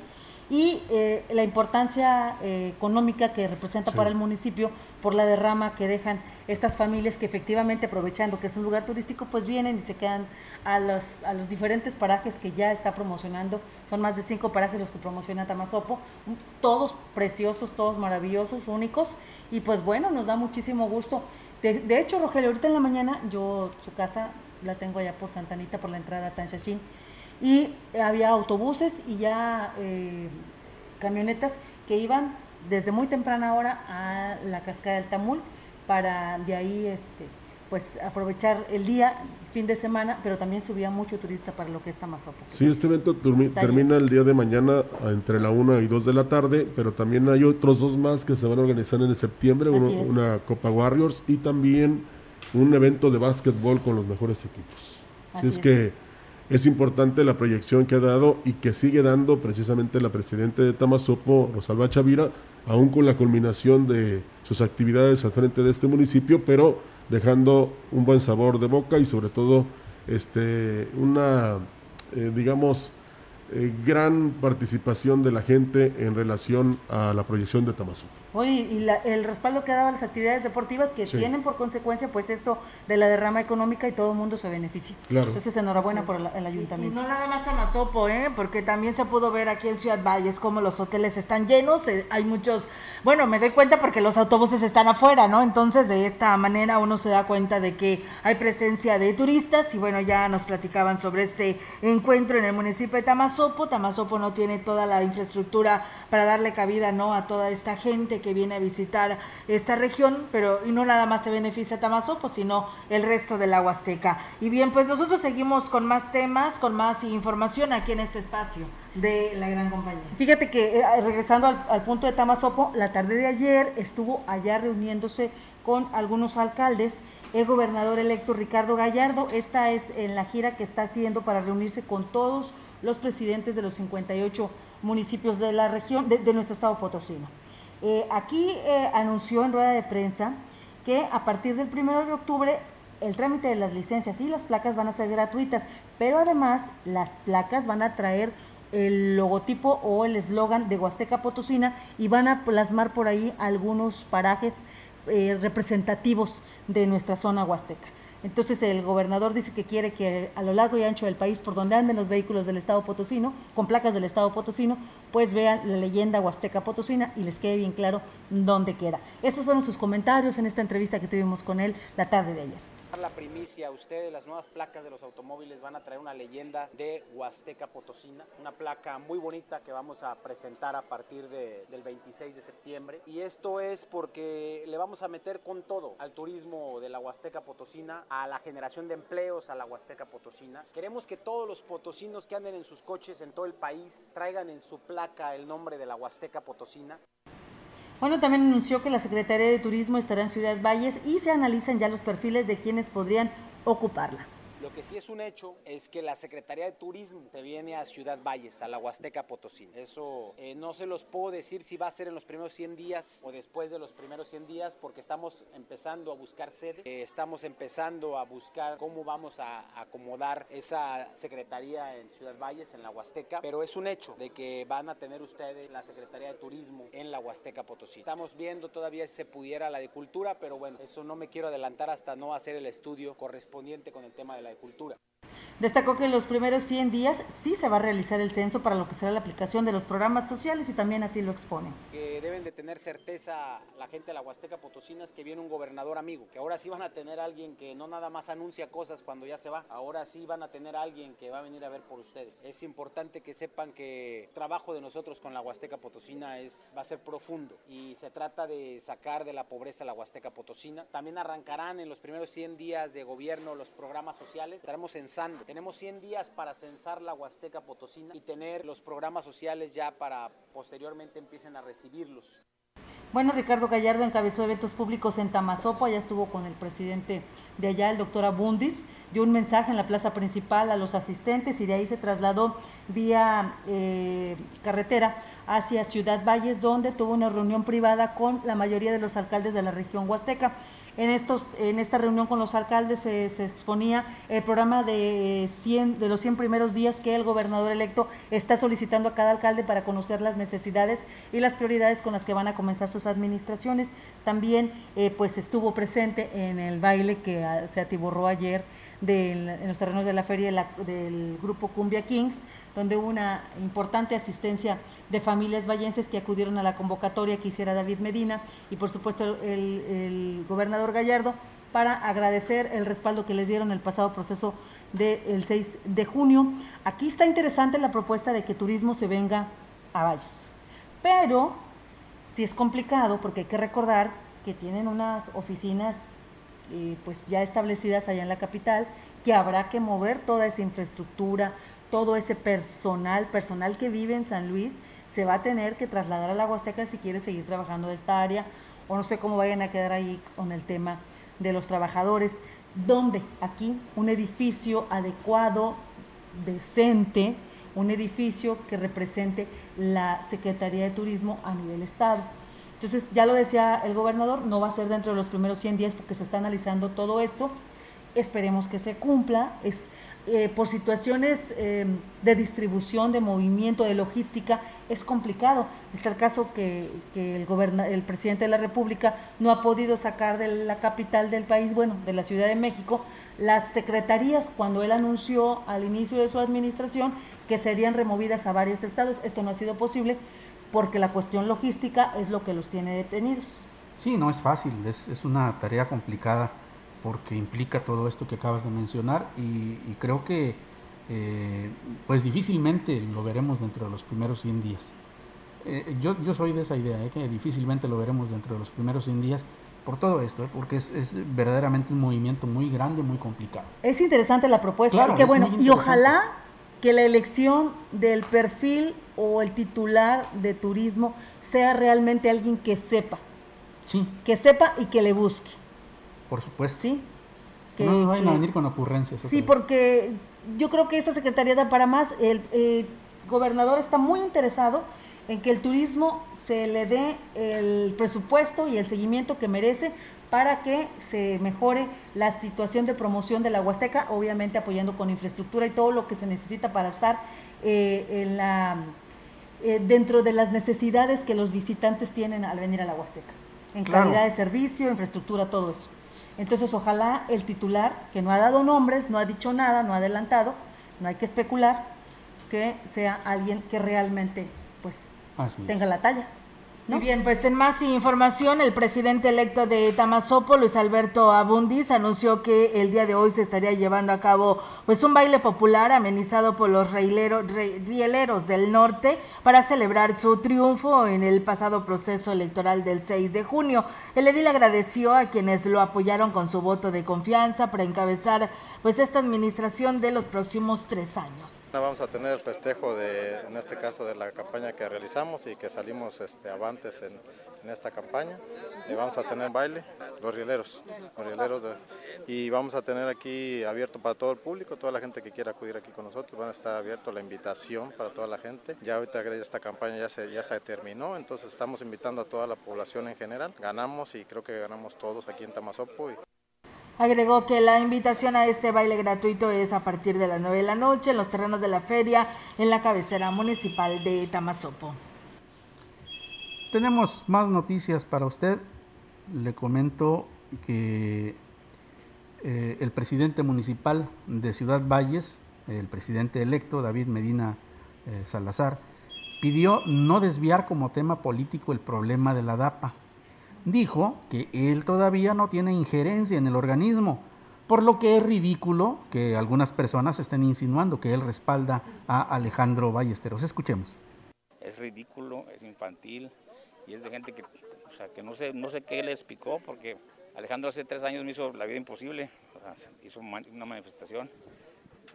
y eh, la importancia eh, económica que representa para el municipio por la derrama que dejan estas familias que efectivamente aprovechando que es un lugar turístico pues vienen y se quedan a los, a los diferentes parajes que ya está promocionando, son más de cinco parajes los que promociona Tamazopo, todos preciosos, todos maravillosos, únicos. Y pues bueno, nos da muchísimo gusto. De, de hecho, Rogelio, ahorita en la mañana yo su casa la tengo allá por Santanita, por la entrada a Tanchachín, y había autobuses y ya eh, camionetas que iban desde muy temprana hora a la cascada del Tamul para de ahí este pues aprovechar el día, fin de semana, pero también subía mucho turista para lo que es Tamazopo. Sí, este evento termina el día de mañana entre la 1 y 2 de la tarde, pero también hay otros dos más que se van a organizar en septiembre, una Copa Warriors y también un evento de básquetbol con los mejores equipos. Así, es, que es importante la proyección que ha dado y que sigue dando precisamente la presidenta de Tamazopo, Rosalba Chavira, aún con la culminación de sus actividades al frente de este municipio, pero dejando un buen sabor de boca y sobre todo este, una, eh, digamos, eh, gran participación de la gente en relación a la proyección de Tamazopo. Oye, y el respaldo que ha dado a las actividades deportivas que tienen por consecuencia pues esto de la derrama económica y todo el mundo se beneficia. Entonces enhorabuena por el, ayuntamiento. Y, no nada más Tamazopo, ¿eh? porque también se pudo ver aquí en Ciudad Valles como los hoteles están llenos, eh, hay muchos, bueno, me doy cuenta porque los autobuses están afuera, ¿no? Entonces de esta manera uno se da cuenta de que hay presencia de turistas y bueno, ya nos platicaban sobre este encuentro en el municipio de Tamazopo. Tamazopo no tiene toda la infraestructura para darle cabida, ¿no? A toda esta gente que viene a visitar esta región, pero y no nada más se beneficia Tamazopo, sino el resto del la Huasteca. Y bien, pues nosotros seguimos con más temas, con más información aquí en este espacio de la gran compañía. Fíjate que eh, regresando al, punto de Tamazopo, la tarde de ayer estuvo allá reuniéndose con algunos alcaldes el gobernador electo Ricardo Gallardo. Esta es en la gira que está haciendo para reunirse con todos los presidentes de los 58 municipios de la región, de, nuestro estado potosino. Eh, aquí eh, anunció en rueda de prensa que a partir del primero de octubre el trámite de las licencias y las placas van a ser gratuitas, pero además las placas van a traer el logotipo o el eslogan de Huasteca Potosina y van a plasmar por ahí algunos parajes eh, representativos de nuestra zona huasteca. Entonces el gobernador dice que quiere que a lo largo y ancho del país, por donde anden los vehículos del Estado Potosino, con placas del Estado Potosino, pues vean la leyenda Huasteca Potosina y les quede bien claro dónde queda. Estos fueron sus comentarios en esta entrevista que tuvimos con él la tarde de ayer la primicia a ustedes, las nuevas placas de los automóviles van a traer una leyenda de Huasteca Potosina, una placa muy bonita que vamos a presentar a partir del 26 de septiembre. Y esto es porque le vamos a meter con todo al turismo de la Huasteca Potosina, a la generación de empleos a la Huasteca Potosina. Queremos que todos los potosinos que anden en sus coches en todo el país traigan en su placa el nombre de la Huasteca Potosina. Bueno, también anunció que la Secretaría de Turismo estará en Ciudad Valles y se analizan ya los perfiles de quienes podrían ocuparla. Que sí es un hecho es que la Secretaría de Turismo se viene a Ciudad Valles, a la Huasteca Potosí. Eso eh, no se los puedo decir si va a ser en los primeros 100 días o después de los primeros 100 días, porque estamos empezando a buscar sede, eh, estamos empezando a buscar cómo vamos a acomodar esa Secretaría en Ciudad Valles, en la Huasteca, pero es un hecho de que van a tener ustedes la Secretaría de Turismo en la Huasteca Potosí. Estamos viendo todavía si se pudiera la de Cultura, pero bueno, eso no me quiero adelantar hasta no hacer el estudio correspondiente con el tema de la cultura cultura. Destacó que en los primeros 100 días sí se va a realizar el censo para lo que será la aplicación de los programas sociales y también así lo expone. Que deben de tener certeza la gente de la Huasteca Potosina es que viene un gobernador amigo, que ahora sí van a tener alguien que no nada más anuncia cosas cuando ya se va, ahora sí van a tener alguien que va a venir a ver por ustedes. Es importante que sepan que el trabajo de nosotros con la Huasteca Potosina es, va a ser profundo y se trata de sacar de la pobreza la Huasteca Potosina. También arrancarán en los primeros 100 días de gobierno los programas sociales. Estaremos censando tenemos 100 días para censar la Huasteca Potosina y tener los programas sociales ya para posteriormente empiecen a recibirlos. Bueno, Ricardo Gallardo encabezó eventos públicos en Tamazopo, allá estuvo con el presidente de allá, el doctor Abundis, dio un mensaje en la plaza principal a los asistentes y de ahí se trasladó vía eh, carretera hacia Ciudad Valles, donde tuvo una reunión privada con la mayoría de los alcaldes de la región huasteca. En, estos, en esta reunión con los alcaldes se, exponía el programa de, 100, de los 100 primeros días que el gobernador electo está solicitando a cada alcalde para conocer las necesidades y las prioridades con las que van a comenzar sus administraciones. También eh, pues estuvo presente en el baile que ah, se atiborró ayer en los terrenos de la feria del grupo Cumbia Kings donde hubo una importante asistencia de familias vallenses que acudieron a la convocatoria que hiciera David Medina y por supuesto el, gobernador Gallardo para agradecer el respaldo que les dieron el pasado proceso del 6 de junio. Aquí está interesante la propuesta de que turismo se venga a Valles, pero sí es complicado porque hay que recordar que tienen unas oficinas eh, pues ya establecidas allá en la capital, que habrá que mover toda esa infraestructura, todo ese personal, personal que vive en San Luis, se va a tener que trasladar a la Huasteca si quiere seguir trabajando en esta área, o no sé cómo vayan a quedar ahí con el tema de los trabajadores. ¿Dónde? Aquí un edificio adecuado, decente, un edificio que represente la Secretaría de Turismo a nivel Estado. Entonces, ya lo decía el gobernador, no va a ser dentro de los primeros 100 días porque se está analizando todo esto. Esperemos que se cumpla. Es, eh, por situaciones eh, de distribución, de movimiento, de logística, es complicado. Está el caso que, el presidente de la República no ha podido sacar de la capital del país, bueno, de la Ciudad de México, las secretarías cuando él anunció al inicio de su administración que serían removidas a varios estados. Esto no ha sido posible porque la cuestión logística es lo que los tiene detenidos. Sí, no es fácil, es, es una tarea complicada porque implica todo esto que acabas de mencionar y, creo que eh, pues difícilmente lo veremos dentro de los primeros 100 días. Eh, yo, yo, soy de esa idea, eh, que difícilmente lo veremos dentro de los primeros 100 días por todo esto, porque es, es, verdaderamente un movimiento muy grande, muy complicado. Es interesante la propuesta, y, bueno, y ojalá que la elección del perfil o el titular de turismo sea realmente alguien que sepa. Sí. Que sepa y que le busque. Por supuesto. Sí. Que, no vayan a venir con ocurrencias. Sí, porque yo creo que esa secretaría da para más. El, gobernador está muy interesado en que el turismo se le dé el presupuesto y el seguimiento que merece para que se mejore la situación de promoción de la Huasteca, obviamente apoyando con infraestructura y todo lo que se necesita para estar eh, en la, eh, dentro de las necesidades que los visitantes tienen al venir a la Huasteca, en calidad de servicio, infraestructura, todo eso. Entonces, ojalá el titular, que no ha dado nombres, no ha dicho nada, no ha adelantado, no hay que especular, que sea alguien que realmente pues tenga la talla. Muy bien, pues en más información, el presidente electo de Tamazopo, Luis Alberto Abundis, anunció que el día de hoy se estaría llevando a cabo pues un baile popular amenizado por los rieleros del norte para celebrar su triunfo en el pasado proceso electoral del 6 de junio. El edil agradeció a quienes lo apoyaron con su voto de confianza para encabezar pues esta administración de los próximos tres años. Vamos a tener el festejo de, en este caso, de la campaña que realizamos y que salimos este, avantes en, esta campaña. Y vamos a tener baile, los rieleros, los rieleros y vamos a tener aquí abierto para todo el público, toda la gente que quiera acudir aquí con nosotros, van a estar abierto la invitación para toda la gente. Ya ahorita esta campaña ya se, ya se terminó, entonces estamos invitando a toda la población en general. Ganamos y creo que ganamos todos aquí en Tamazopo. Agregó que la invitación a este baile gratuito es a partir de las 9 de la noche en los terrenos de la feria en la cabecera municipal de Tamazopo. Tenemos más noticias para usted. Le comento que eh, el presidente municipal de Ciudad Valles, el presidente electo David Medina eh, Salazar, pidió no desviar como tema político el problema de la DAPA. Dijo que él todavía no tiene injerencia en el organismo, por lo que es ridículo que algunas personas estén insinuando que él respalda a Alejandro Ballesteros. Escuchemos. Es ridículo, es infantil y es de gente que, o sea, que no, sé, no sé qué le explicó porque Alejandro hace tres años me hizo la vida imposible, hizo una manifestación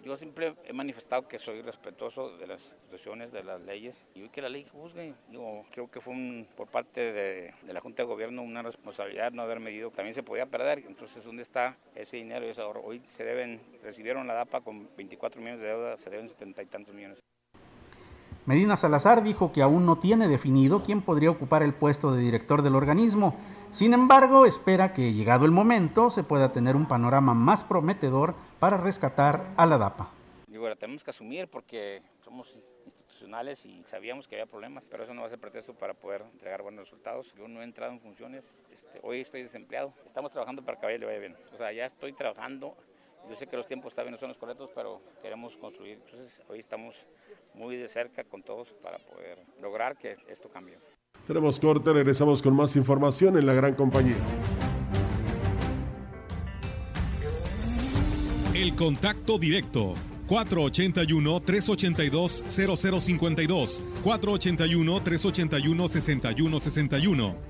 yo siempre he manifestado que soy respetuoso de las instituciones, de las leyes y que la ley juzgue. Yo creo que fue por parte de, la Junta de Gobierno una responsabilidad no haber medido. También se podía perder. Entonces, ¿dónde está ese dinero y ese ahorro? Hoy se deben, recibieron la DAPA con 24 millones de deuda, se deben 70 y tantos millones. Medina Salazar dijo que aún no tiene definido quién podría ocupar el puesto de director del organismo sin embargo, espera que llegado el momento se pueda tener un panorama más prometedor para rescatar a la DAPA. Digo, la tenemos que asumir porque somos institucionales y sabíamos que había problemas, pero eso no va a ser pretexto para poder entregar buenos resultados. Yo no he entrado en funciones, este, hoy estoy desempleado, estamos trabajando para que a le vaya bien. O sea, ya estoy trabajando, yo sé que los tiempos todavía no son los correctos, pero queremos construir. Entonces, hoy estamos muy de cerca con todos para poder lograr que esto cambie. Tenemos corte, regresamos con más información en la gran compañía. El contacto directo 481-382-0052, 481-381-6161.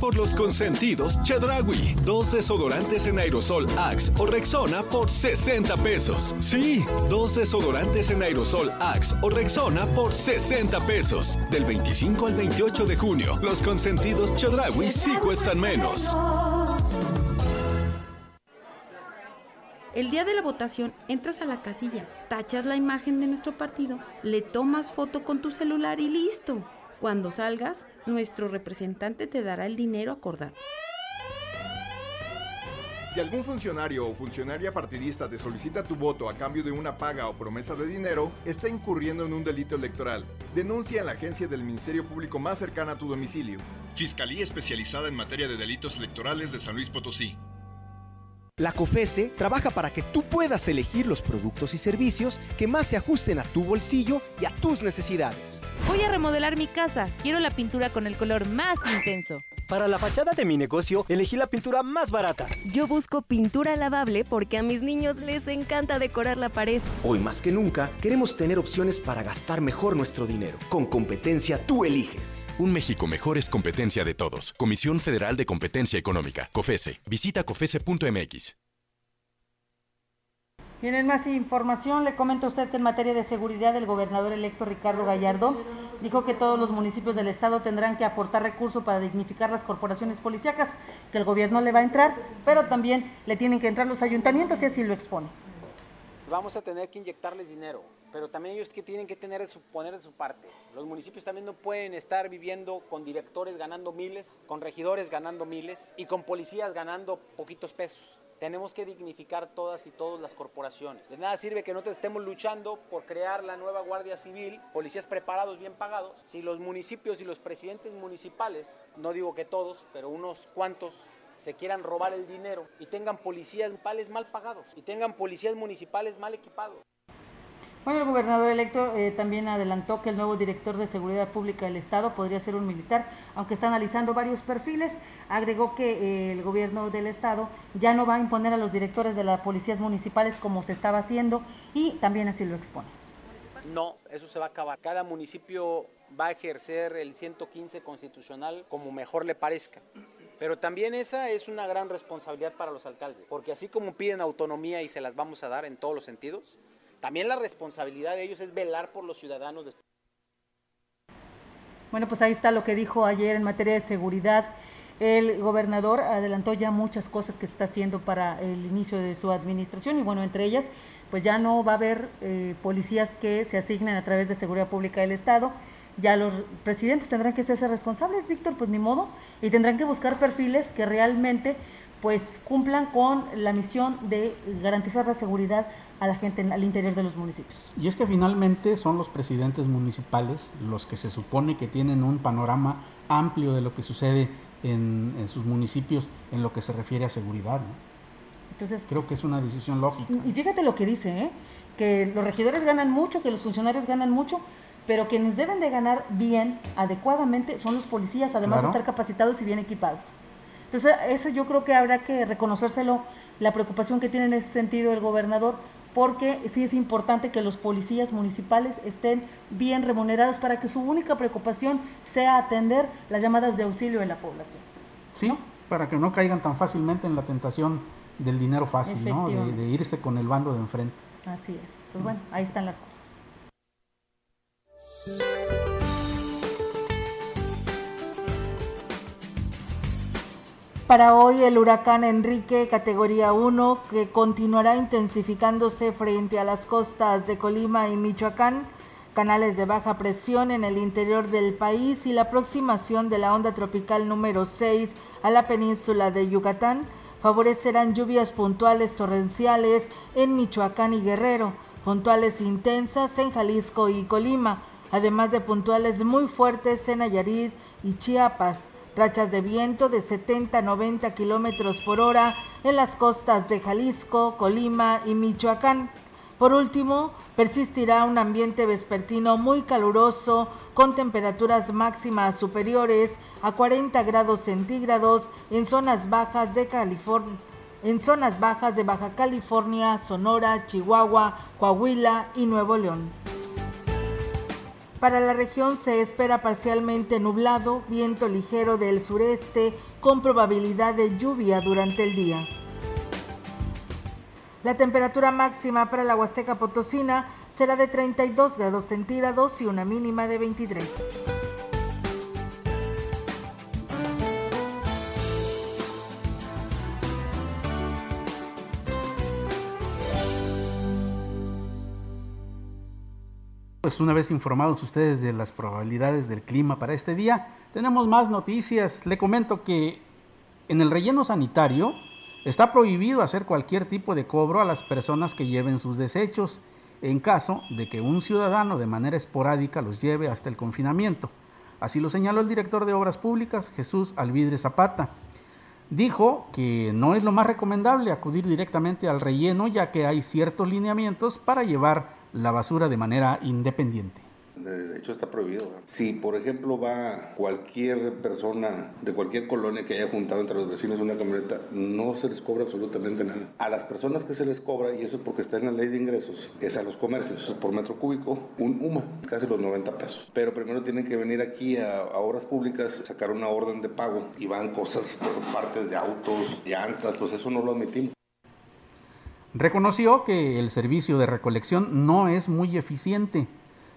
por los consentidos Chedragui. Dos desodorantes en aerosol Axe o Rexona por 60 pesos. Sí, dos desodorantes en aerosol Axe o Rexona por 60 pesos. Del 25 al 28 de junio, los consentidos Chedragui sí cuestan menos. El día de la votación entras a la casilla, tachas la imagen de nuestro partido, le tomas foto con tu celular y listo. Cuando salgas, nuestro representante te dará el dinero acordado. Si algún funcionario o funcionaria partidista te solicita tu voto a cambio de una paga o promesa de dinero, está incurriendo en un delito electoral. Denuncia en la agencia del Ministerio Público más cercana a tu domicilio. Fiscalía especializada en materia de delitos electorales de San Luis Potosí. La COFESE trabaja para que tú puedas elegir los productos y servicios que más se ajusten a tu bolsillo y a tus necesidades. Voy a remodelar mi casa. Quiero la pintura con el color más intenso. Para la fachada de mi negocio, elegí la pintura más barata. Yo busco pintura lavable porque a mis niños les encanta decorar la pared. Hoy más que nunca, queremos tener opciones para gastar mejor nuestro dinero. Con competencia tú eliges. Un México mejor es competencia de todos. Comisión Federal de Competencia Económica, COFESE. Visita COFESE.mx. Tienen más información, le comento a usted que en materia de seguridad el gobernador electo Ricardo Gallardo dijo que todos los municipios del estado tendrán que aportar recursos para dignificar las corporaciones policíacas, que el gobierno le va a entrar, pero también le tienen que entrar los ayuntamientos y así lo expone. Vamos a tener que inyectarles dinero, pero también ellos que tienen que tener su, poner de su parte. Los municipios también no pueden estar viviendo con directores ganando miles, con regidores ganando miles y con policías ganando poquitos pesos. Tenemos que dignificar todas y todas las corporaciones. De nada sirve que nosotros estemos luchando por crear la nueva Guardia Civil, policías preparados, bien pagados, si los municipios y los presidentes municipales, no digo que todos, pero unos cuantos se quieran robar el dinero y tengan policías municipales mal pagados y tengan policías municipales mal equipados. Bueno, el gobernador electo eh, también adelantó que el nuevo director de Seguridad Pública del Estado podría ser un militar, aunque está analizando varios perfiles. Agregó que eh, el gobierno del Estado ya no va a imponer a los directores de las policías municipales como se estaba haciendo y también así lo expone. No, eso se va a acabar. Cada municipio va a ejercer el 115 constitucional como mejor le parezca. Pero también esa es una gran responsabilidad para los alcaldes, porque así como piden autonomía y se las vamos a dar en todos los sentidos, también la responsabilidad de ellos es velar por los ciudadanos. Bueno, pues ahí está lo que dijo ayer en materia de seguridad. El gobernador adelantó ya muchas cosas que está haciendo para el inicio de su administración y bueno, entre ellas, pues ya no va a haber eh, policías que se asignen a través de Seguridad Pública del Estado. ya los presidentes tendrán que hacerse responsables, Víctor, pues ni modo, y tendrán que buscar perfiles que realmente pues cumplan con la misión de garantizar la seguridad a la gente al interior de los municipios. Y es que finalmente son los presidentes municipales los que se supone que tienen un panorama amplio de lo que sucede en, sus municipios en lo que se refiere a seguridad. Entonces, creo que es una decisión lógica. Y fíjate lo que dice, ¿eh? que los regidores ganan mucho, que los funcionarios ganan mucho, pero quienes deben de ganar bien, adecuadamente, son los policías, además de estar capacitados y bien equipados. Entonces, eso yo creo que habrá que reconocérselo, la preocupación que tiene en ese sentido el gobernador, porque sí es importante que los policías municipales estén bien remunerados para que su única preocupación sea atender las llamadas de auxilio en la población. Sí, para que no caigan tan fácilmente en la tentación del dinero fácil, ¿no? De, de, irse con el bando de enfrente. Así es. Pues bueno, ahí están las cosas. Para hoy el huracán Enrique, categoría 1, que continuará intensificándose frente a las costas de Colima y Michoacán, canales de baja presión en el interior del país y la aproximación de la onda tropical número 6 a la península de Yucatán, favorecerán lluvias puntuales torrenciales en Michoacán y Guerrero, puntuales intensas en Jalisco y Colima, además de puntuales muy fuertes en Nayarit y Chiapas rachas de viento de 70 a 90 kilómetros por hora en las costas de Jalisco, Colima y Michoacán. Por último, persistirá un ambiente vespertino muy caluroso con temperaturas máximas superiores a 40 grados centígrados. En zonas bajas de Baja California, Sonora, Chihuahua, Coahuila y Nuevo León. Para la región se espera parcialmente nublado, viento ligero del sureste con probabilidad de lluvia durante el día. La temperatura máxima para la Huasteca Potosina será de 32 grados centígrados y una mínima de 23. Pues una vez informados ustedes de las probabilidades del clima para este día, tenemos más noticias. Le comento que en el relleno sanitario está prohibido hacer cualquier tipo de cobro a las personas que lleven sus desechos en caso de que un ciudadano de manera esporádica los lleve hasta el confinamiento. Así lo señaló el director de Obras Públicas, Jesús Alvidre Zapata. Dijo que no es lo más recomendable acudir directamente al relleno ya que hay ciertos lineamientos para llevar la basura de manera independiente. De hecho está prohibido. Si por ejemplo va cualquier persona de cualquier colonia que haya juntado entre los vecinos una camioneta, no se les cobra absolutamente nada. A las personas que se les cobra, y eso porque está en la ley de ingresos, es a los comercios. Por metro cúbico, un UMA, casi los 90 pesos. Pero primero tienen que venir aquí a, obras públicas, sacar una orden de pago y van cosas, partes de autos, llantas, pues eso no lo admitimos. Reconoció que el servicio de recolección no es muy eficiente.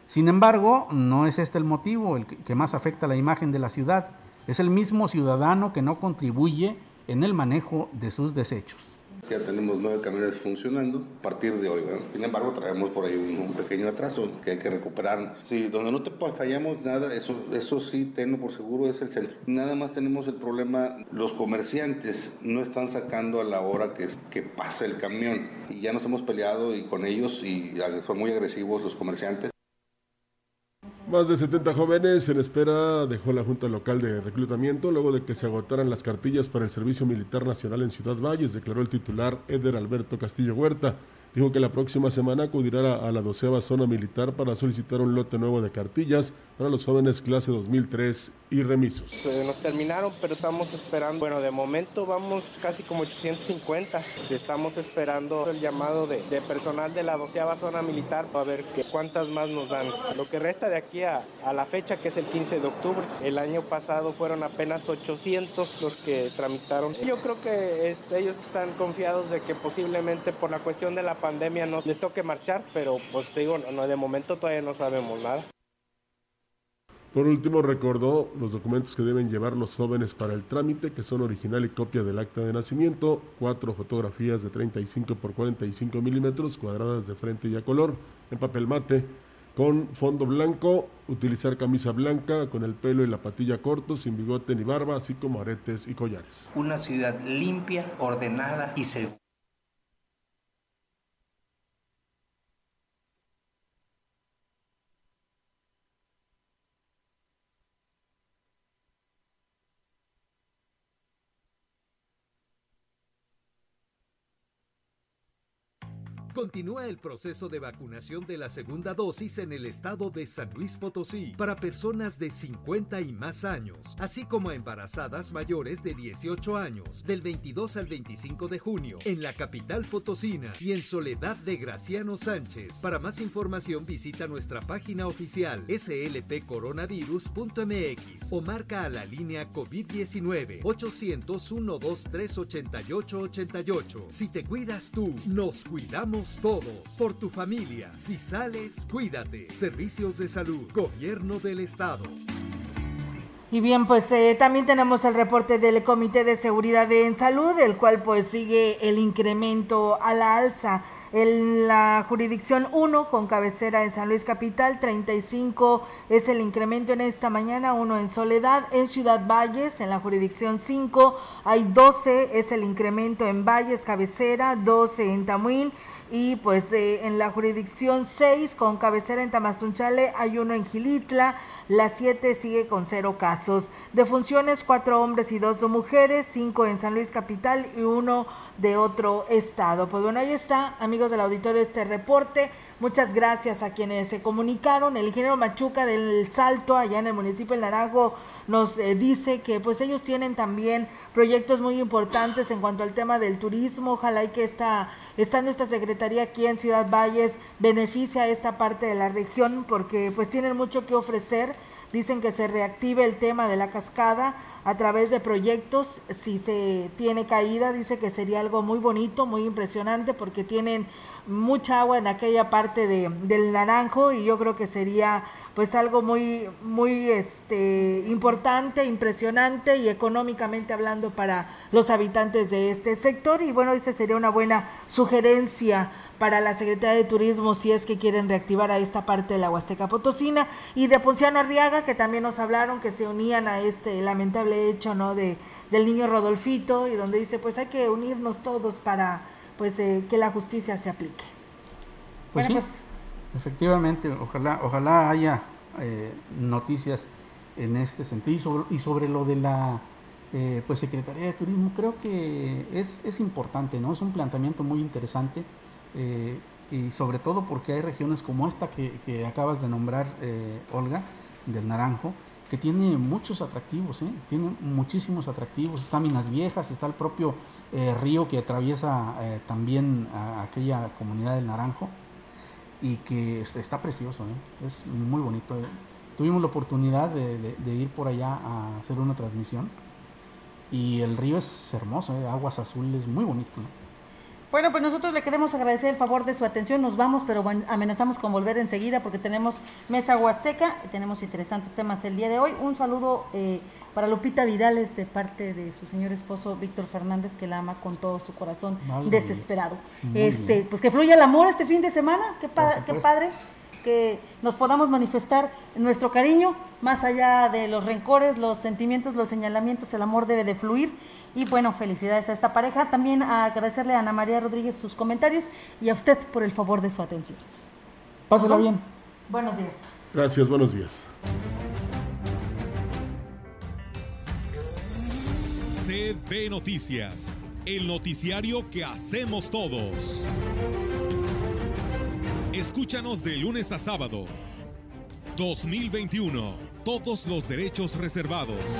Sin embargo, no es este el motivo el que más afecta la imagen de la ciudad. Es el mismo ciudadano que no contribuye en el manejo de sus desechos. Ya tenemos nueve camiones funcionando a partir de hoy. Sin embargo, traemos por ahí un, pequeño atraso que hay que recuperarnos. Sí, donde no te fallamos nada, eso, eso sí, tengo por seguro, es el centro. Nada más tenemos el problema, los comerciantes no están sacando a la hora que, que pasa el camión. Y ya nos hemos peleado y con ellos y son muy agresivos los comerciantes. Más de 70 jóvenes en espera dejó la Junta Local de Reclutamiento luego de que se agotaran las cartillas para el Servicio Militar Nacional en Ciudad Valles, declaró el titular Eder Alberto Castillo Huerta. Dijo que la próxima semana acudirá a la doceava zona militar para solicitar un lote nuevo de cartillas para los jóvenes clase 2003 y remisos. nos terminaron, pero estamos esperando. Bueno, de momento vamos casi como 850. Estamos esperando el llamado de, personal de la doceava zona militar para ver que, cuántas más nos dan. Lo que resta de aquí a, la fecha, que es el 15 de octubre. El año pasado fueron apenas 800 los que tramitaron. Yo creo que ellos están confiados de que posiblemente por la cuestión de la pandemia no les toque marchar, pero pues te digo, no, de momento todavía no sabemos nada. Por último, recordó los documentos que deben llevar los jóvenes para el trámite, que son original y copia del acta de nacimiento, cuatro fotografías de 35 por 45 milímetros cuadradas de frente y a color, en papel mate, con fondo blanco, utilizar camisa blanca con el pelo y la patilla cortos, sin bigote ni barba, así como aretes y collares. Una ciudad limpia, ordenada y segura. Continúa el proceso de vacunación de la segunda dosis en el estado de San Luis Potosí para personas de 50 y más años, así como a embarazadas mayores de 18 años, del 22 al 25 de junio, en la capital potosina y en Soledad de Graciano Sánchez. Para más información visita nuestra página oficial slpcoronavirus.mx o marca a la línea COVID-19 800 123 8888. Si te cuidas tú, nos cuidamos todos. Por tu familia. Si sales, cuídate. Servicios de salud. Gobierno del Estado. Y bien, pues eh, también tenemos el reporte del Comité de Seguridad en Salud, el cual pues sigue el incremento a la alza. En la jurisdicción 1, con cabecera en San Luis Capital, 35 es el incremento en esta mañana, uno en Soledad, en Ciudad Valles, en la jurisdicción 5 hay 12, es el incremento en Valles, cabecera, 12 en Tamuín, y pues eh, en la jurisdicción 6 con cabecera en Tamazunchale hay uno en Gilitla, la 7 sigue con cero casos. De funciones, cuatro hombres y dos mujeres, cinco en San Luis Capital y uno de otro estado. Pues bueno, ahí está, amigos del auditorio, este reporte. Muchas gracias a quienes se comunicaron. El ingeniero Machuca del Salto, allá en el municipio del Naranjo, nos eh, dice que pues ellos tienen también proyectos muy importantes en cuanto al tema del turismo. Ojalá y que esta, esta nuestra secretaría aquí en Ciudad Valles beneficie a esta parte de la región porque pues tienen mucho que ofrecer. Dicen que se reactive el tema de la cascada a través de proyectos. Si se tiene caída, dice que sería algo muy bonito, muy impresionante porque tienen mucha agua en aquella parte de, del naranjo y yo creo que sería pues algo muy muy este importante, impresionante y económicamente hablando para los habitantes de este sector. Y bueno, esa sería una buena sugerencia para la Secretaría de Turismo si es que quieren reactivar a esta parte de la Huasteca Potosina. Y de Ponciano Arriaga que también nos hablaron que se unían a este lamentable hecho no de del niño Rodolfito y donde dice pues hay que unirnos todos para pues eh, que la justicia se aplique. Pues sí, efectivamente, ojalá, ojalá haya eh, noticias en este sentido y sobre, y sobre lo de la eh, pues Secretaría de Turismo, creo que es, es, importante, ¿no? Es un planteamiento muy interesante y sobre todo porque hay regiones como esta que, que acabas de nombrar, Olga, del Naranjo, que tiene muchos atractivos, ¿eh? tiene muchísimos atractivos. Está Minas Viejas, está el propio eh, río que atraviesa eh, también aquella comunidad del Naranjo y que está, precioso, es muy bonito. Tuvimos la oportunidad de, ir por allá a hacer una transmisión y el río es hermoso, aguas azules, muy bonito. Bueno, pues nosotros le queremos agradecer el favor de su atención. Nos vamos, pero amenazamos con volver enseguida porque tenemos Mesa Huasteca y tenemos interesantes temas el día de hoy. Un saludo eh, para Lupita Vidales de parte de su señor esposo Víctor Fernández, que la ama con todo su corazón desesperado. este, pues que fluya el amor este fin de semana. Qué, qué padre que nos podamos manifestar nuestro cariño, más allá de los rencores, los sentimientos, los señalamientos, el amor debe de fluir y bueno, felicidades a esta pareja. También a agradecerle a Ana María Rodríguez sus comentarios y a usted por el favor de su atención. Pásala bien. Buenos días. Gracias, buenos días. CB Noticias, el noticiario que hacemos todos. Escúchanos de lunes a sábado. 2021. Todos los derechos reservados.